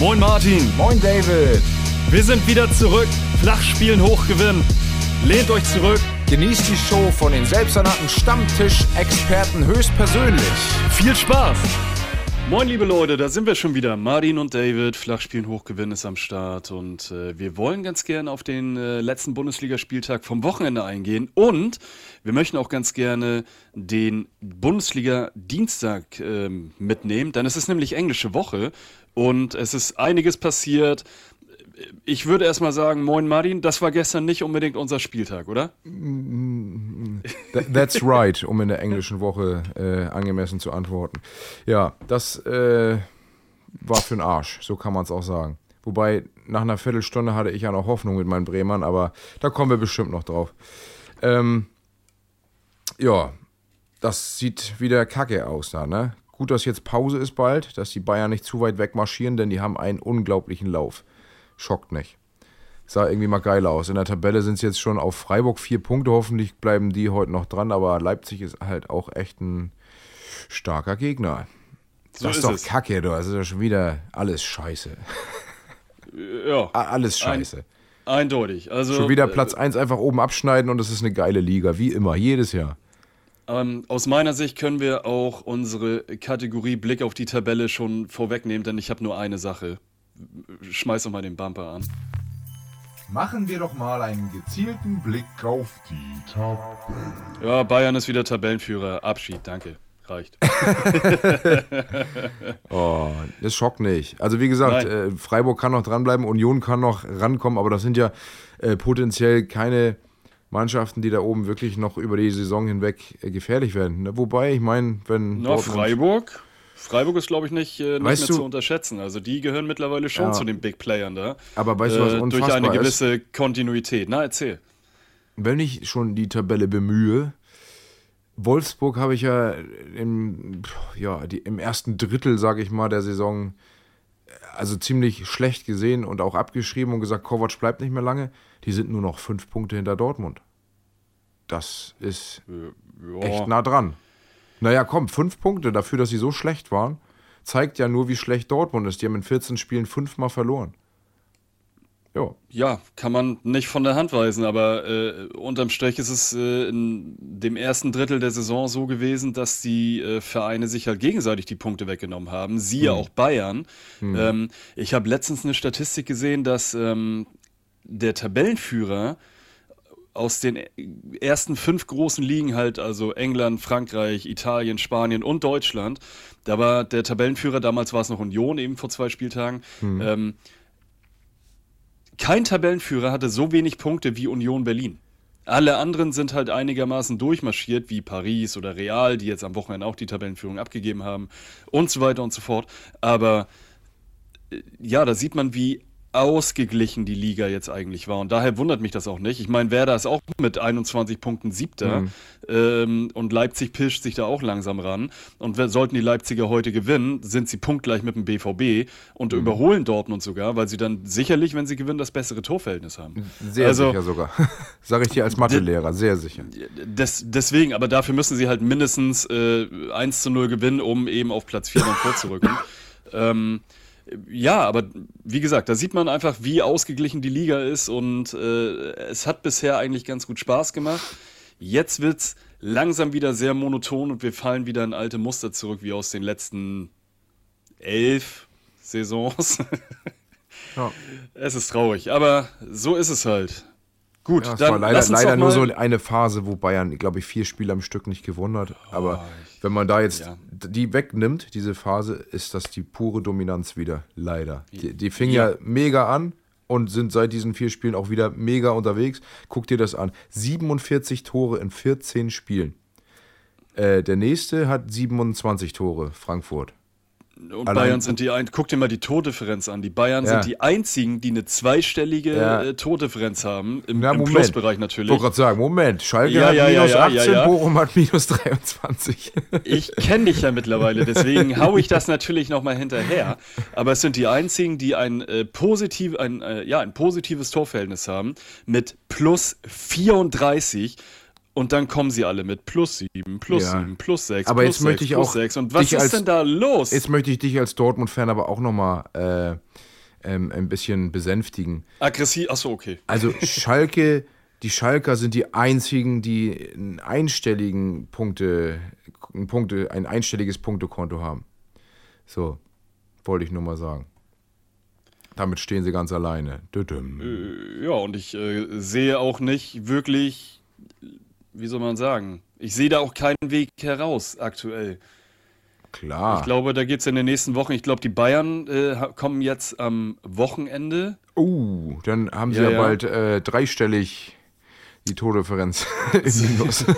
Moin Martin. Moin David. Wir sind wieder zurück. Flachspielen hochgewinnen. Lehnt euch zurück. Genießt die Show von den selbsternannten Stammtisch-Experten höchstpersönlich. Viel Spaß. Moin liebe Leute, da sind wir schon wieder. Martin und David, Flachspielen hochgewinnen ist am Start und äh, wir wollen ganz gern auf den äh, letzten Bundesligaspieltag vom Wochenende eingehen und wir möchten auch ganz gerne den Bundesliga-Dienstag äh, mitnehmen, denn es ist nämlich englische Woche und es ist einiges passiert. Ich würde erstmal sagen, moin Martin, das war gestern nicht unbedingt unser Spieltag, oder? That's right, um in der englischen Woche äh, angemessen zu antworten. Ja, das äh, war für den Arsch, so kann man es auch sagen. Wobei, nach einer Viertelstunde hatte ich ja noch Hoffnung mit meinen Bremern, aber da kommen wir bestimmt noch drauf. Ähm, ja, das sieht wieder kacke aus da, ne? Gut, dass jetzt Pause ist bald, dass die Bayern nicht zu weit weg marschieren, denn die haben einen unglaublichen Lauf. Schockt nicht. Sah irgendwie mal geil aus. In der Tabelle sind es jetzt schon auf Freiburg vier Punkte. Hoffentlich bleiben die heute noch dran, aber Leipzig ist halt auch echt ein starker Gegner. So das ist, ist doch es. kacke, du. Das ist ja schon wieder alles scheiße. Ja. Alles scheiße. Ein, eindeutig. Also, schon wieder Platz 1 einfach oben abschneiden und es ist eine geile Liga, wie immer, jedes Jahr. Ähm, aus meiner Sicht können wir auch unsere Kategorie Blick auf die Tabelle schon vorwegnehmen, denn ich habe nur eine Sache. Schmeiß doch mal den Bumper an. Machen wir doch mal einen gezielten Blick auf die Tabelle. Ja, Bayern ist wieder Tabellenführer. Abschied, danke. Reicht. oh, das schockt nicht. Also wie gesagt, äh, Freiburg kann noch dranbleiben, Union kann noch rankommen, aber das sind ja äh, potenziell keine Mannschaften, die da oben wirklich noch über die Saison hinweg äh, gefährlich werden. Ne? Wobei, ich meine, wenn. Na, Freiburg. Freiburg ist, glaube ich, nicht, äh, nicht mehr du, zu unterschätzen. Also die gehören mittlerweile schon ja, zu den Big Playern da. Aber weißt du, was äh, Durch eine gewisse ist? Kontinuität. Na, erzähl. Wenn ich schon die Tabelle bemühe, Wolfsburg habe ich ja im, ja, die, im ersten Drittel, sage ich mal, der Saison also ziemlich schlecht gesehen und auch abgeschrieben und gesagt, Kovac bleibt nicht mehr lange. Die sind nur noch fünf Punkte hinter Dortmund. Das ist ja. echt nah dran. Naja, komm, fünf Punkte dafür, dass sie so schlecht waren, zeigt ja nur, wie schlecht Dortmund ist. Die haben in 14 Spielen fünfmal verloren. Jo. Ja, kann man nicht von der Hand weisen, aber äh, unterm Strich ist es äh, in dem ersten Drittel der Saison so gewesen, dass die äh, Vereine sich halt gegenseitig die Punkte weggenommen haben. Siehe hm. auch Bayern. Hm. Ähm, ich habe letztens eine Statistik gesehen, dass ähm, der Tabellenführer aus den ersten fünf großen Ligen halt, also England, Frankreich, Italien, Spanien und Deutschland, da war der Tabellenführer, damals war es noch Union, eben vor zwei Spieltagen, hm. ähm, kein Tabellenführer hatte so wenig Punkte wie Union Berlin. Alle anderen sind halt einigermaßen durchmarschiert, wie Paris oder Real, die jetzt am Wochenende auch die Tabellenführung abgegeben haben und so weiter und so fort. Aber äh, ja, da sieht man, wie ausgeglichen die Liga jetzt eigentlich war. Und daher wundert mich das auch nicht. Ich meine, Werder ist auch mit 21 Punkten siebter mhm. ähm, und Leipzig pischt sich da auch langsam ran. Und sollten die Leipziger heute gewinnen, sind sie punktgleich mit dem BVB und mhm. überholen Dortmund sogar, weil sie dann sicherlich, wenn sie gewinnen, das bessere Torverhältnis haben. Sehr also, sicher sogar. Sage ich dir als Mathelehrer, sehr sicher. Des, deswegen, aber dafür müssen sie halt mindestens äh, 1 zu 0 gewinnen, um eben auf Platz 4 dann vorzurücken. ähm, ja, aber wie gesagt, da sieht man einfach, wie ausgeglichen die Liga ist und äh, es hat bisher eigentlich ganz gut Spaß gemacht. Jetzt wird es langsam wieder sehr monoton und wir fallen wieder in alte Muster zurück, wie aus den letzten elf Saisons. ja. Es ist traurig, aber so ist es halt. Gut, ja, dann war leider, leider nur so eine Phase, wo Bayern, glaube ich, vier Spiele am Stück nicht gewonnen hat. Aber oh, wenn man da jetzt ja. die wegnimmt, diese Phase, ist das die pure Dominanz wieder. Leider. Die, die fing ja. ja mega an und sind seit diesen vier Spielen auch wieder mega unterwegs. Guck dir das an. 47 Tore in 14 Spielen. Äh, der nächste hat 27 Tore, Frankfurt. Und Allein Bayern sind die ein. Guck dir mal die Tordifferenz an. Die Bayern ja. sind die einzigen, die eine zweistellige ja. äh, Tordifferenz haben. Im, ja, im Plusbereich natürlich. Ich wollte gerade sagen, Moment. Schalke ja, hat minus 18, Bochum hat minus 23. Ich kenne dich ja mittlerweile, deswegen haue ich das natürlich nochmal hinterher. Aber es sind die einzigen, die ein, äh, positiv, ein, äh, ja, ein positives Torverhältnis haben mit plus 34 und dann kommen sie alle mit plus 7, plus ja. 7, plus 6, aber plus jetzt 6, möchte ich plus auch 6. Und was ist als, denn da los? Jetzt möchte ich dich als Dortmund-Fan aber auch nochmal äh, ähm, ein bisschen besänftigen. Aggressiv, achso, okay. Also Schalke, die Schalker sind die einzigen, die einen einstelligen Punkte, ein Punkte, ein einstelliges Punktekonto haben. So, wollte ich nur mal sagen. Damit stehen sie ganz alleine. Äh, Ja, und ich äh, sehe auch nicht wirklich, wie soll man sagen, ich sehe da auch keinen Weg heraus aktuell. Klar. Ich glaube, da geht es in den nächsten Wochen. Ich glaube, die Bayern äh, kommen jetzt am Wochenende. Uh, dann haben sie Ja, ja, bald äh, dreistellig die Tordifferenz im Minus.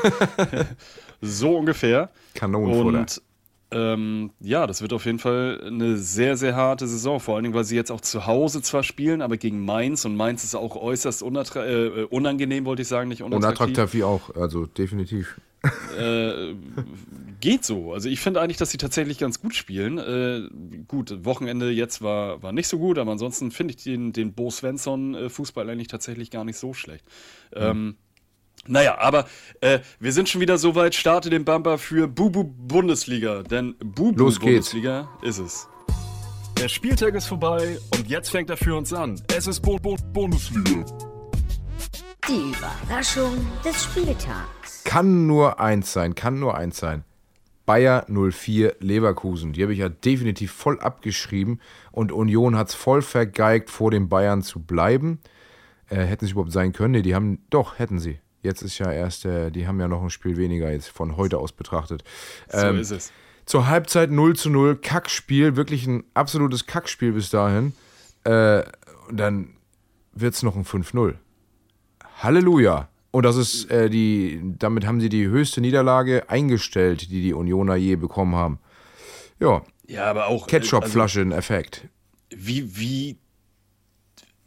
So ungefähr. Kanonenfutter. Und ähm, ja, das wird auf jeden Fall eine sehr, sehr harte Saison. Vor allen Dingen, weil sie jetzt auch zu Hause zwar spielen, aber gegen Mainz. Und Mainz ist auch äußerst unattra- äh, unangenehm, wollte ich sagen, nicht unattraktiv. Unattraktiv wie auch, also definitiv. Äh, geht so. Also ich finde eigentlich, dass sie tatsächlich ganz gut spielen. Äh, gut, Wochenende jetzt war, war nicht so gut, aber ansonsten finde ich den, den Bo Svensson-Fußball eigentlich tatsächlich gar nicht so schlecht. Ähm, naja, aber äh, wir sind schon wieder so weit. Starte den Bumper für Bubu Bundesliga, denn Bubu Los geht's. Bundesliga ist es. Der Spieltag ist vorbei und jetzt fängt er für uns an. Es ist Bo Bo Bundesliga. Die Überraschung des Spieltags. Kann nur eins sein, kann nur eins sein. Bayer 04 Leverkusen. Die habe ich ja definitiv voll abgeschrieben und Union hat es voll vergeigt, vor den Bayern zu bleiben. Äh, hätten sie überhaupt sein können? Nee, die haben, doch, hätten sie. Jetzt ist ja erst, äh, die haben ja noch ein Spiel weniger jetzt von heute aus betrachtet. So Ähm, ist es. Zur Halbzeit 0 zu 0, Kackspiel, wirklich ein absolutes Kackspiel bis dahin. Äh, und dann wird es noch ein 5-0. Halleluja. Und das ist äh, die, damit haben sie die höchste Niederlage eingestellt, die die Unioner je bekommen haben. Ja, Ja, aber auch. äh, Ketchupflasche, ein Effekt. Also, wie, wie.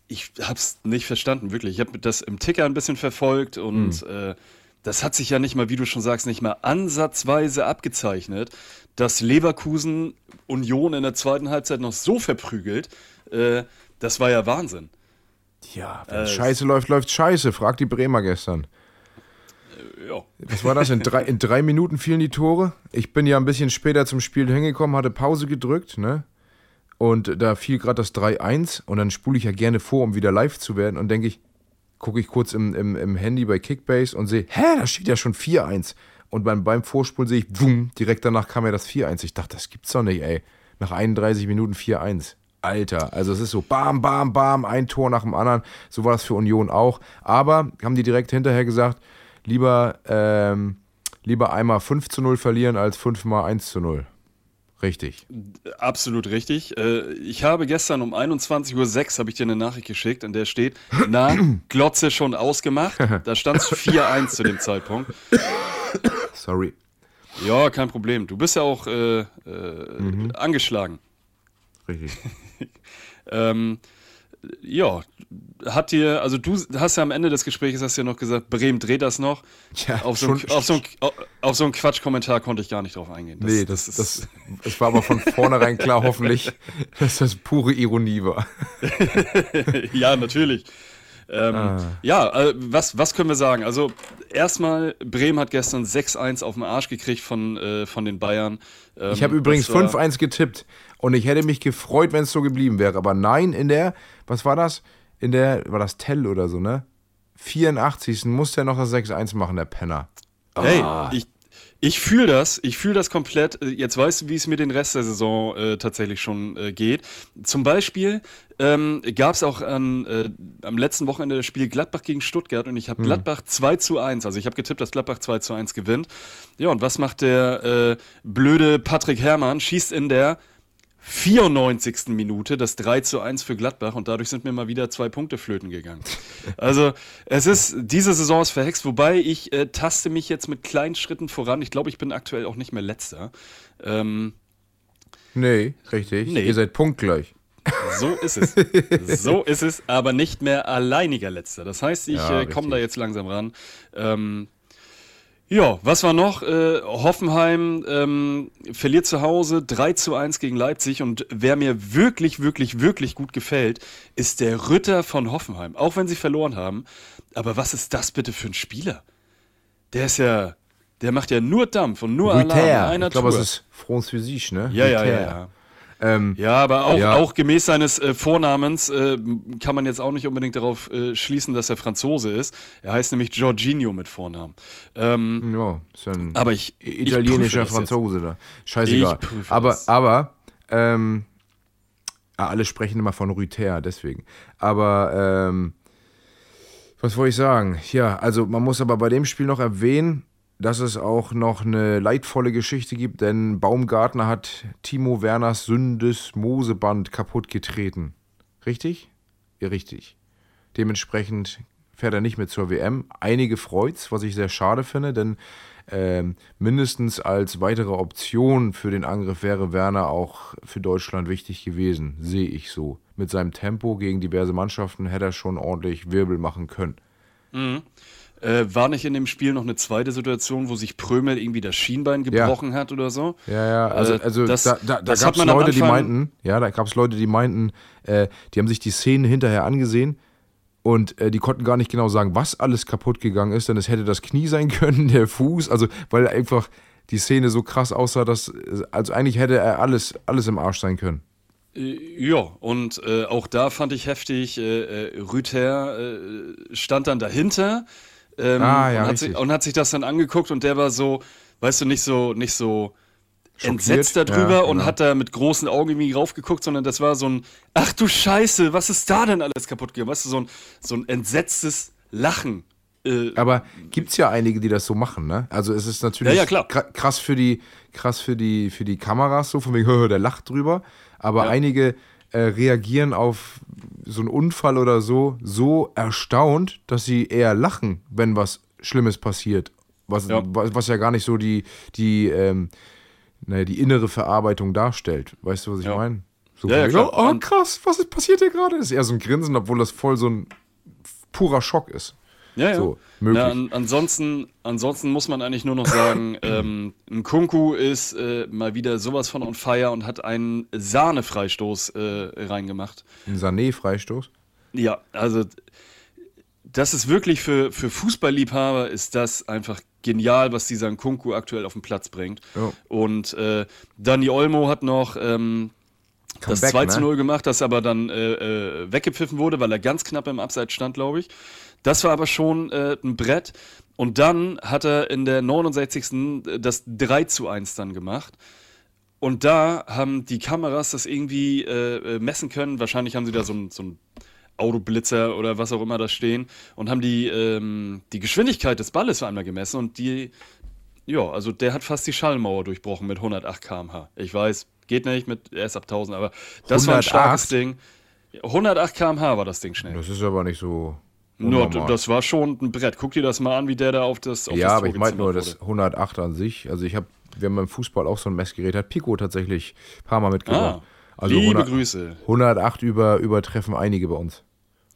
Ich hab's nicht verstanden, wirklich. Ich habe das im Ticker ein bisschen verfolgt und äh, das hat sich ja nicht mal, wie du schon sagst, nicht mal ansatzweise abgezeichnet, dass Leverkusen Union in der zweiten Halbzeit noch so verprügelt. Äh, das war ja Wahnsinn. Ja, wenn Scheiße läuft, läuft Scheiße. Frag die Bremer gestern. Ja. Was war das? In drei, in drei Minuten fielen die Tore. Ich bin ja ein bisschen später zum Spiel hingekommen, hatte Pause gedrückt, ne? Und da fiel gerade das 3-1 und dann spule ich ja gerne vor, um wieder live zu werden. Und denke ich, gucke ich kurz im, im, im Handy bei Kickbase und sehe, hä, da steht ja schon 4-1. Und beim, beim Vorspulen sehe ich, boom, direkt danach kam ja das 4-1. Ich dachte, das gibt's doch nicht, ey. Nach 31 Minuten 4-1. Alter, also es ist so bam, bam, bam, ein Tor nach dem anderen. So war das für Union auch. Aber haben die direkt hinterher gesagt, lieber, ähm, lieber einmal 5 zu 0 verlieren als 5 mal 1 zu 0. Richtig. Absolut richtig. Äh, Ich habe gestern um 21.06 Uhr habe ich dir eine Nachricht geschickt, in der steht, na, Glotze schon ausgemacht. Da stand es 4-1 zu dem Zeitpunkt. Sorry. Ja, kein Problem. Du bist ja auch äh, äh, Mhm. angeschlagen. Richtig. Ähm, ja, hat dir, also du hast ja am Ende des Gesprächs hast ja noch gesagt, Bremen dreht das noch. Ja, auf, so ein, auf, so ein, auf so einen Quatschkommentar konnte ich gar nicht drauf eingehen. Das, nee, das, das, es war aber von vornherein klar, hoffentlich, dass das pure Ironie war. ja, natürlich. Ähm, Ah. Ja, äh, was, was können wir sagen? Also, erstmal, Bremen hat gestern 6-1 auf den Arsch gekriegt von, äh, von den Bayern. Ähm, Ich habe übrigens das war- 5-1 getippt und ich hätte mich gefreut, wenn es so geblieben wäre. Aber nein, in der, was war das? In der, war das Tell oder so, ne? 84. musste er noch das 6-1 machen, der Penner. Hey, Ah. ich, ich fühle das, ich fühle das komplett. Äh, Jetzt weißt du, wie es mir den Rest der Saison äh, tatsächlich schon äh, geht. Zum Beispiel ähm, gab es auch an, äh, am letzten Wochenende das Spiel Gladbach gegen Stuttgart und ich habe Gladbach 2 zu 1, also ich habe getippt, dass Gladbach 2 zu 1 gewinnt. Ja, und was macht der äh, blöde Patrick Herrmann? Schießt in der 94. Minute das 3 zu 1 für Gladbach und dadurch sind mir mal wieder zwei Punkte flöten gegangen. Also es ist, diese Saison ist verhext, wobei ich äh, taste mich jetzt mit kleinen Schritten voran. Ich glaube, ich bin aktuell auch nicht mehr letzter. Ähm, Nee, richtig. Nee. Ihr seid punktgleich. so ist es. so ist es, aber nicht mehr alleiniger letzter. Das heißt, ich Ja, äh, komme da jetzt langsam ran. Ähm, ja, was war noch? Äh, Hoffenheim ähm, verliert zu Hause 3 zu 1 gegen Leipzig und wer mir wirklich, wirklich, wirklich gut gefällt, ist der Ritter von Hoffenheim. Auch wenn sie verloren haben. Aber was ist das bitte für ein Spieler? Der ist ja, der macht ja nur Dampf und nur Alarm in Rüther. einer Ich glaube, es ist Französisch, ne? ja, ja, ja, Rüther. ja. Ähm, Ja, aber auch, Ja. auch gemäß seines äh, Vornamens äh, kann man jetzt auch nicht unbedingt darauf äh, schließen, dass er Franzose ist. Er heißt nämlich Jorginho mit Vornamen. Ähm, Ja, ist ja ein aber ich, ich italienischer das Franzose da. Scheißegal. Ich Aber, das. aber, ähm, alle sprechen immer von Rüther, deswegen. Aber, ähm, was wollte ich sagen? Ja, also man muss aber bei dem Spiel noch erwähnen, dass es auch noch eine leidvolle Geschichte gibt, denn Baumgartner hat Timo Werners Sündes Moseband kaputt getreten. Richtig? Ja, richtig. Dementsprechend fährt er nicht mehr zur WM. Einige freut's, was ich sehr schade finde, denn ähm, mindestens als weitere Option für den Angriff wäre Werner auch für Deutschland wichtig gewesen, sehe ich so. Mit seinem Tempo gegen diverse Mannschaften hätte er schon ordentlich Wirbel machen können. Äh, war nicht in dem Spiel noch eine zweite Situation, wo sich Prömel irgendwie das Schienbein gebrochen hat oder so? Ja, ja, also, Äh, also das- da, da, da gab es Leute, die meinten, ja, da gab es Leute, die meinten, äh, die haben sich die Szenen hinterher angesehen und äh, die konnten gar nicht genau sagen, was alles kaputt gegangen ist, denn es hätte das Knie sein können, der Fuß, also weil einfach die Szene so krass aussah, dass, also eigentlich hätte er alles, alles im Arsch sein können. Äh, Ja, und äh, auch da fand ich heftig, äh, äh, Rüther äh, stand dann dahinter ähm, Ah, ja, und, hat sich, und hat sich das dann angeguckt und der war so, weißt du, nicht so, nicht so Schockiert, entsetzt darüber ja, und genau. hat da mit großen Augen irgendwie raufgeguckt, sondern das war so ein, ach du Scheiße, was ist da denn alles kaputt gegangen? Weißt du, so ein, so ein entsetztes Lachen. Äh, Aber gibt's ja einige, die das so machen, ne? Also es ist natürlich Ja, krass für die, krass für die, für die Kameras, so von wegen, "Hö, der lacht drüber. Aber einige äh, reagieren auf so einen Unfall oder so, so erstaunt, dass sie eher lachen, wenn was Schlimmes passiert. Was Ja. was, ja gar nicht so die, die, ähm, naja, die innere Verarbeitung darstellt. Weißt du, was ich Ja. meine? So Ja, ja, oh Und- krass, was ist passiert hier gerade? Ist eher so ein Grinsen, obwohl das voll so ein purer Schock ist. Ja, ja. So, möglich. Na, an, ansonsten, ansonsten muss man eigentlich nur noch sagen, ähm, Nkunku ist äh, mal wieder sowas von on fire und hat einen Sahnefreistoß äh, reingemacht. Ein Sané-Freistoß. Ja, also das ist wirklich für, für Fußballliebhaber ist das einfach genial, was dieser Nkunku aktuell auf den Platz bringt. Ja. Und äh, Dani Olmo hat noch ähm, das Comeback, 2 zu ne? 0 gemacht, das aber dann äh, äh, weggepfiffen wurde, weil er ganz knapp im Abseits stand, glaube ich. Das war aber schon äh, ein Brett. Und dann hat er in der 69. das 3 zu 1 dann gemacht. Und da haben die Kameras das irgendwie äh, äh, messen können. Wahrscheinlich haben sie da so einen so einen Autoblitzer oder was auch immer da stehen und haben die, ähm, die Geschwindigkeit des Balles einmal gemessen und die, ja, also der hat fast die Schallmauer durchbrochen mit 108 km/h. Ich weiß, geht nicht mit erst ab 1000, aber das war ein 108? starkes Ding. 108 km/h war das Ding schnell. Das ist aber nicht so. Nur, das war schon ein Brett. Guck dir das mal an, wie der da auf das auf ja, das aber ich meinte nur gezimmert das wurde. 108 an sich. Also ich habe, wir haben beim Fußball auch so ein Messgerät, hat Pico tatsächlich ein paar Mal mitgebracht. Ah, also liebe 100, Grüße. 108 über, übertreffen einige bei uns.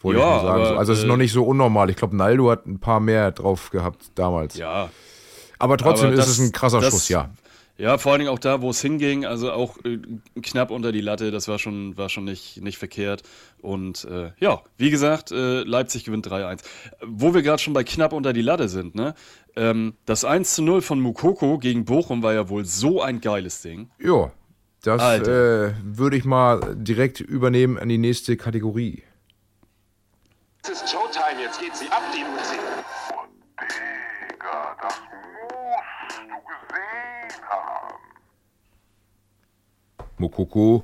Wollte Ja, ich sagen. aber, so. Also es ist äh, noch nicht so unnormal. Ich glaube, Naldo hat ein paar mehr drauf gehabt damals. Ja, Aber trotzdem Aber ist das- es ein krasser das- Schuss, ja. Ja, vor allen Dingen auch da, wo es hinging, also auch äh, knapp unter die Latte, das war schon, war schon nicht, nicht verkehrt. Und äh, ja, wie gesagt, äh, Leipzig gewinnt 3-1. Wo wir gerade schon bei knapp unter die Latte sind, ne? Ähm, das 1 zu 0 von Mukoko gegen Bochum war ja wohl so ein geiles Ding. Ja, das äh, würde ich mal direkt übernehmen an die nächste Kategorie. Es ist Showtime, jetzt geht sie ab, die Musik. Digga, das musst du gesehen haben. Mokoko.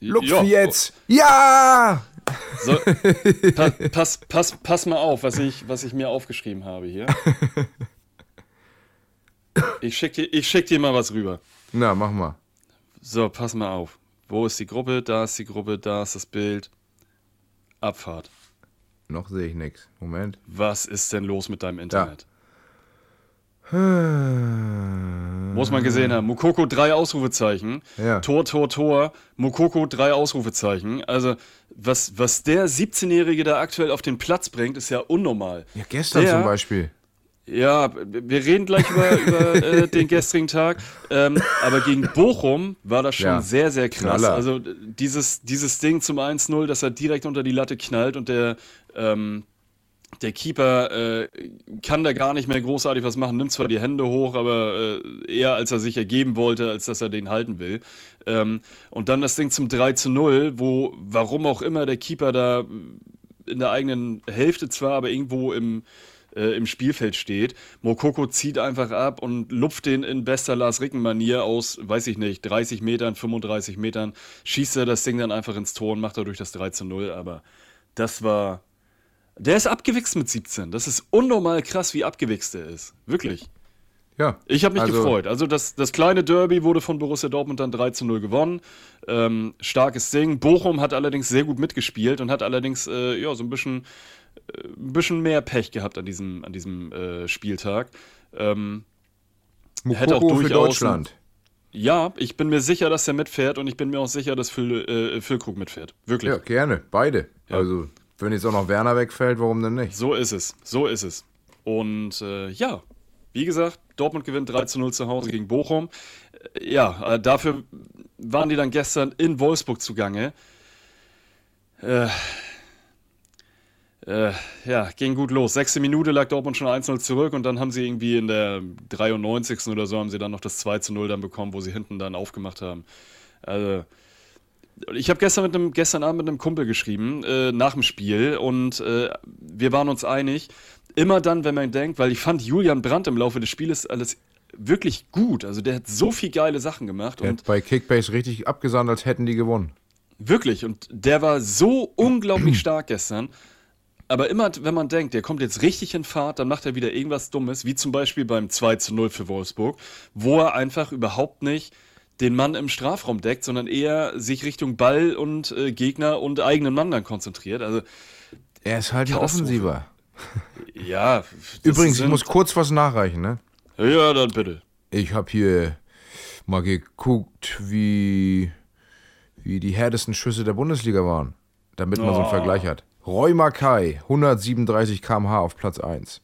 Lupf Ja, jetzt! Ja! So, pa pass, pass, pass mal auf, was ich, was ich mir aufgeschrieben habe hier. Ich schick, dir, ich schick dir mal was rüber. Na, mach mal. So, pass mal auf. Wo ist die Gruppe? Da ist die Gruppe, da ist das Bild. Abfahrt. Noch sehe ich nichts. Moment. Was ist denn los mit deinem Internet? Muss Muss man gesehen haben. Mukoko drei Ausrufezeichen. Ja. Tor, Tor, Tor. Mukoko drei Ausrufezeichen. Also, was, was der 17-Jährige da aktuell auf den Platz bringt, ist ja unnormal. Ja, gestern Der- zum Beispiel. Ja, wir reden gleich über, über äh, den gestrigen Tag. Ähm, aber gegen Bochum war das schon Ja. sehr, sehr krass. Knaller. Also dieses, dieses Ding zum 1-0, dass er direkt unter die Latte knallt und der, ähm, der Keeper äh, kann da gar nicht mehr großartig was machen, nimmt zwar die Hände hoch, aber äh, eher als er sich ergeben wollte, als dass er den halten will. Ähm, und dann das Ding zum 3 zu 0, wo, warum auch immer, der Keeper da in der eigenen Hälfte zwar, aber irgendwo im, äh, im Spielfeld steht. Mokoko zieht einfach ab und lupft den in bester Lars Ricken-Manier aus, weiß ich nicht, 30 Metern, 35 Metern, schießt er das Ding dann einfach ins Tor und macht dadurch das 3 zu 0. Aber das war. Der ist abgewichst mit 17. Das ist unnormal krass, wie abgewichst er ist. Wirklich. Ja. Ich habe mich also, gefreut. Also das, das kleine Derby wurde von Borussia Dortmund dann 3 zu 0 gewonnen. Ähm, starkes Ding. Bochum hat allerdings sehr gut mitgespielt und hat allerdings äh, ja, so ein bisschen, äh, ein bisschen mehr Pech gehabt an diesem, an diesem äh, Spieltag. Ähm, hätte auch Mokoko für durchaus Deutschland. ja, ich bin mir sicher, dass er mitfährt und ich bin mir auch sicher, dass Phil, äh, Füllkrug mitfährt. Wirklich. Ja, gerne. Beide. Ja. Also, wenn jetzt auch noch Werner wegfällt, warum denn nicht? So ist es. So ist es. Und äh, ja, wie gesagt, Dortmund gewinnt 3 zu 0 zu Hause gegen Bochum. Äh, Ja, äh, dafür waren die dann gestern in Wolfsburg zugange. Äh, äh, ja, ging gut los. Sechste Minute lag Dortmund schon 1-0 zurück und dann haben sie irgendwie in der 93. oder so haben sie dann noch das 2 zu 0 dann bekommen, wo sie hinten dann aufgemacht haben. Also, ich habe gestern, mit einem- gestern Abend mit einem Kumpel geschrieben, äh, nach dem Spiel, und äh, wir waren uns einig, immer dann, wenn man denkt, weil ich fand Julian Brandt im Laufe des Spieles alles wirklich gut. Also der hat so viel geile Sachen gemacht Der und bei Kickbase richtig abgesandt, als hätten die gewonnen. wirklich, und der war so unglaublich stark gestern. Aber immer, wenn man denkt, der kommt jetzt richtig in Fahrt, dann macht er wieder irgendwas Dummes, wie zum Beispiel beim 2 zu 0 für Wolfsburg, wo er einfach überhaupt nicht den Mann im Strafraum deckt, sondern eher sich Richtung Ball und äh, Gegner und eigenen Mann dann konzentriert. Also, Er ist halt ein. Offensiver. ja. Übrigens, ich muss kurz was nachreichen, ne? Ja, dann bitte. Ich habe hier mal geguckt, wie, wie die härtesten Schüsse der Bundesliga waren, damit man so einen Oh. Vergleich hat. Roy Mackay, 137 km/h auf Platz 1.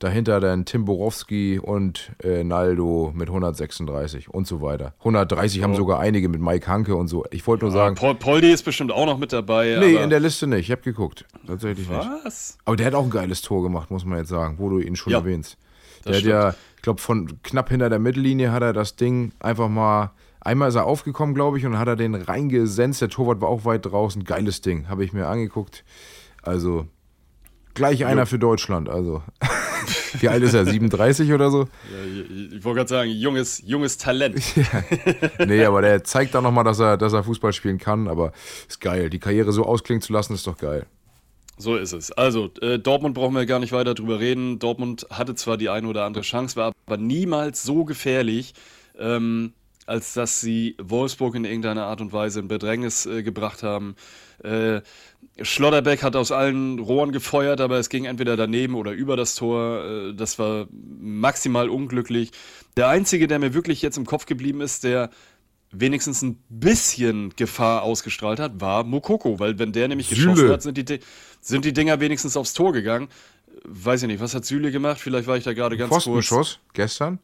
Dahinter dann Tim Borowski und äh, Naldo mit 136 und so weiter. 130 haben sogar einige mit Mike Hanke und so. Ich wollte nur sagen, Paul, Poldi ist bestimmt auch noch mit dabei. nee, in der Liste nicht. Ich habe geguckt. Tatsächlich nicht. Was? Aber der hat auch ein geiles Tor gemacht, muss man jetzt sagen, wo du ihn schon Ja, erwähnst. Der hat ja, ich glaube, von knapp hinter der Mittellinie hat er das Ding einfach mal. Einmal ist er aufgekommen, glaube ich, und hat er den reingesenzt. Der Torwart war auch weit draußen. Geiles Ding, habe ich mir angeguckt. Also, gleich einer für Deutschland. Also, wie alt ist er? 37 oder so? Ja, ich wollte gerade sagen, junges, junges Talent. Nee, aber der zeigt dann nochmal, dass er, dass er Fußball spielen kann. Aber ist geil. Die Karriere so ausklingen zu lassen, ist doch geil. So ist es. Also, äh, Dortmund brauchen wir gar nicht weiter drüber reden. Dortmund hatte zwar die eine oder andere Chance, war aber niemals so gefährlich, ähm, als dass sie Wolfsburg in irgendeiner Art und Weise in Bedrängnis äh, gebracht haben. Äh, Schlotterbeck hat aus allen Rohren gefeuert, aber es ging entweder daneben oder über das Tor. Äh, das war maximal unglücklich. Der einzige, der mir wirklich jetzt im Kopf geblieben ist, der wenigstens ein bisschen Gefahr ausgestrahlt hat, war Mokoko, weil wenn der nämlich Süle. geschossen hat, sind die, Di- sind die Dinger wenigstens aufs Tor gegangen. Weiß ich nicht, was hat Süle gemacht? Vielleicht war ich da gerade ganz kurz. Pfostenschuss gestern.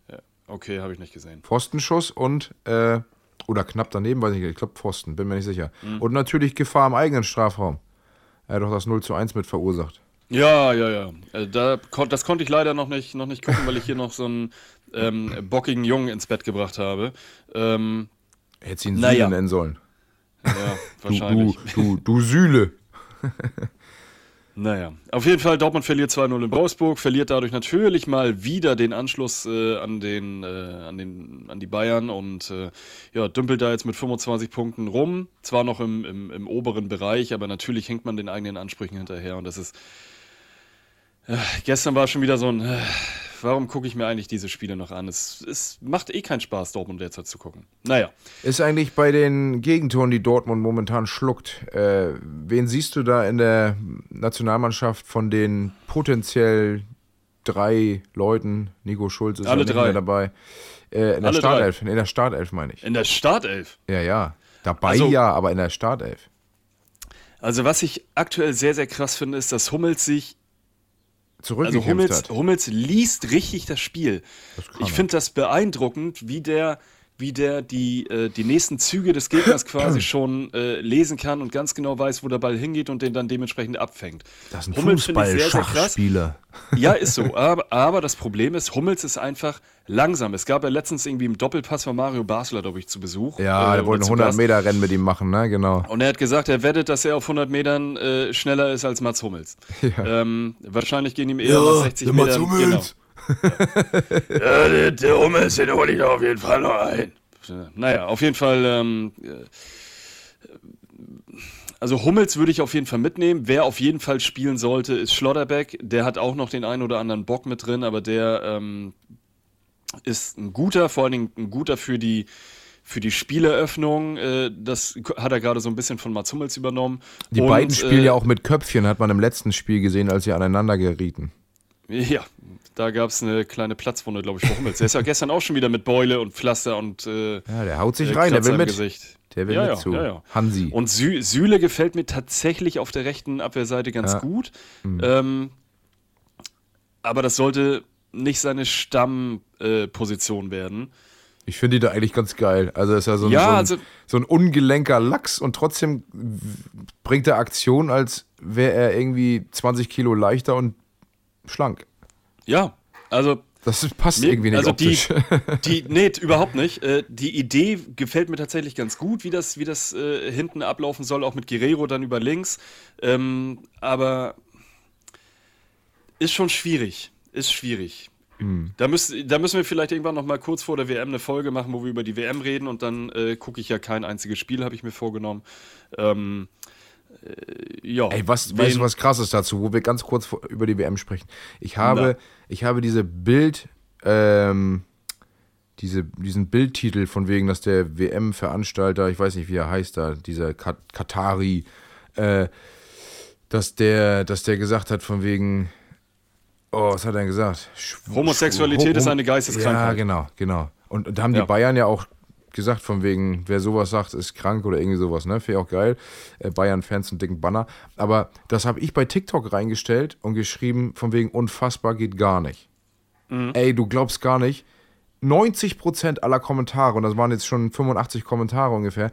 Okay, habe ich nicht gesehen. Pfostenschuss und, äh, oder knapp daneben, weiß ich nicht, ich glaube Pfosten, bin mir nicht sicher. Mhm. Und natürlich Gefahr im eigenen Strafraum. Er hat doch das 0 zu 1 mit verursacht. Ja, ja, ja. Äh, Da, das konnte ich leider noch nicht, noch nicht gucken, weil ich hier noch so einen ähm, bockigen Jungen ins Bett gebracht habe. Ähm, Hätte ihn Naja. Süle nennen sollen. ja, Du, wahrscheinlich. du, du, du Süle. Naja, auf jeden Fall, Dortmund verliert 2-0 in Wolfsburg, verliert dadurch natürlich mal wieder den Anschluss äh, an, den, äh, an, den, an die Bayern und äh, ja, dümpelt da jetzt mit 25 Punkten rum. Zwar noch im, im, im oberen Bereich, aber natürlich hängt man den eigenen Ansprüchen hinterher und das ist. Äh, gestern war schon wieder so ein. Warum gucke ich mir eigentlich diese Spiele noch an? Es, es macht eh keinen Spaß, Dortmund derzeit zu gucken. Naja. Ist eigentlich bei den Gegentoren, die Dortmund momentan schluckt, äh, wen siehst du da in der Nationalmannschaft von den potenziell drei Leuten? Nico Schulz ist Alle ja drei. dabei. Äh, in der Alle drei. Startelf, in der Startelf meine ich. In der Startelf. Ja, ja. Dabei Also- ja, aber in der Startelf. Also, was ich aktuell sehr, sehr krass finde, ist, dass Hummels sich Also Hummels, hat. Hummels liest richtig das Spiel. kann Ich finde das beeindruckend, wie der wie der die, äh, die nächsten Züge des Gegners quasi schon äh, lesen kann und ganz genau weiß, wo der Ball hingeht und den dann dementsprechend abfängt. Das ist ein Hummels ich sehr, sehr krass. Fußball-Schachspieler. Ja, ist so. Aber, aber das Problem ist, Hummels ist einfach langsam. Es gab ja letztens irgendwie im Doppelpass von Mario Basler, glaube ich, zu Besuch. Ja, äh, der wollte ein zu 100 Gast. Meter Rennen mit ihm machen, ne? Genau. Und er hat gesagt, er wettet, dass er auf 100 Metern äh, schneller ist als Mats Hummels. Ähm, wahrscheinlich gehen ihm eher nach 60 Metern. Genau. Ja, der, der Hummels, den hole ich da auf jeden Fall noch ein. Naja, auf jeden Fall. Ähm, äh, also Hummels würde ich auf jeden Fall mitnehmen. Wer auf jeden Fall spielen sollte, ist Schlotterbeck. Der hat auch noch den einen oder anderen Bock mit drin, aber der ähm, ist ein guter, vor allen Dingen ein guter für die für die Spieleröffnung. Äh, das hat er gerade so ein bisschen von Mats Hummels übernommen. Die Und, beiden spielen äh, ja auch mit Köpfchen, hat man im letzten Spiel gesehen, als sie aneinander gerieten. Ja, da gab es eine kleine Platzwunde, glaube ich, für Hummels. Der ist ja gestern auch schon wieder mit Beule und Pflaster und äh, Ja, der haut sich äh, rein, der will mit. Gesicht. Der will Ja, mit ja, zu. ja. Hansi. Und Sü Süle gefällt mir tatsächlich auf der rechten Abwehrseite ganz Ja. Mhm. gut. Ähm, aber das sollte nicht seine Stammposition äh, werden. Ich finde die da eigentlich ganz geil. Also ist ja so ein, Ja, so, ein, also- so ein ungelenker Lachs und trotzdem bringt er Aktion, als wäre er irgendwie 20 Kilo leichter und schlank. Ja, also Das passt Mir- irgendwie nicht also optisch. Die, die, nee, überhaupt nicht. Äh, die Idee gefällt mir tatsächlich ganz gut, wie das, wie das äh, hinten ablaufen soll, auch mit Guerrero dann über links. Ähm, aber ist schon schwierig. Ist schwierig. Hm. Da, müß, da müssen wir vielleicht irgendwann noch mal kurz vor der WM eine Folge machen, wo wir über die WM reden und dann äh, gucke ich ja kein einziges Spiel, habe ich mir vorgenommen. Ähm, äh, ja. Ey, was, weißt du was krasses dazu, wo wir ganz kurz vor, über die WM sprechen? Ich habe, ich habe diese Bild, ähm, diese, diesen Bildtitel von wegen, dass der WM-Veranstalter, ich weiß nicht, wie er heißt da, dieser Kat Katari, äh, dass der, dass der gesagt hat, von wegen, oh, was hat er denn gesagt? Schw- Homosexualität Schw- ist eine Geisteskrankheit. Ja, genau, genau. Und, und da haben die Ja. Bayern ja auch gesagt, von wegen, wer sowas sagt, ist krank oder irgendwie sowas, ne? Finde ich auch geil. Äh, Bayern-Fans einen dicken Banner. Aber das habe ich bei TikTok reingestellt und geschrieben, von wegen, unfassbar geht gar nicht. Mhm. Ey, du glaubst gar nicht. 90% aller Kommentare, und das waren jetzt schon 85 Kommentare ungefähr,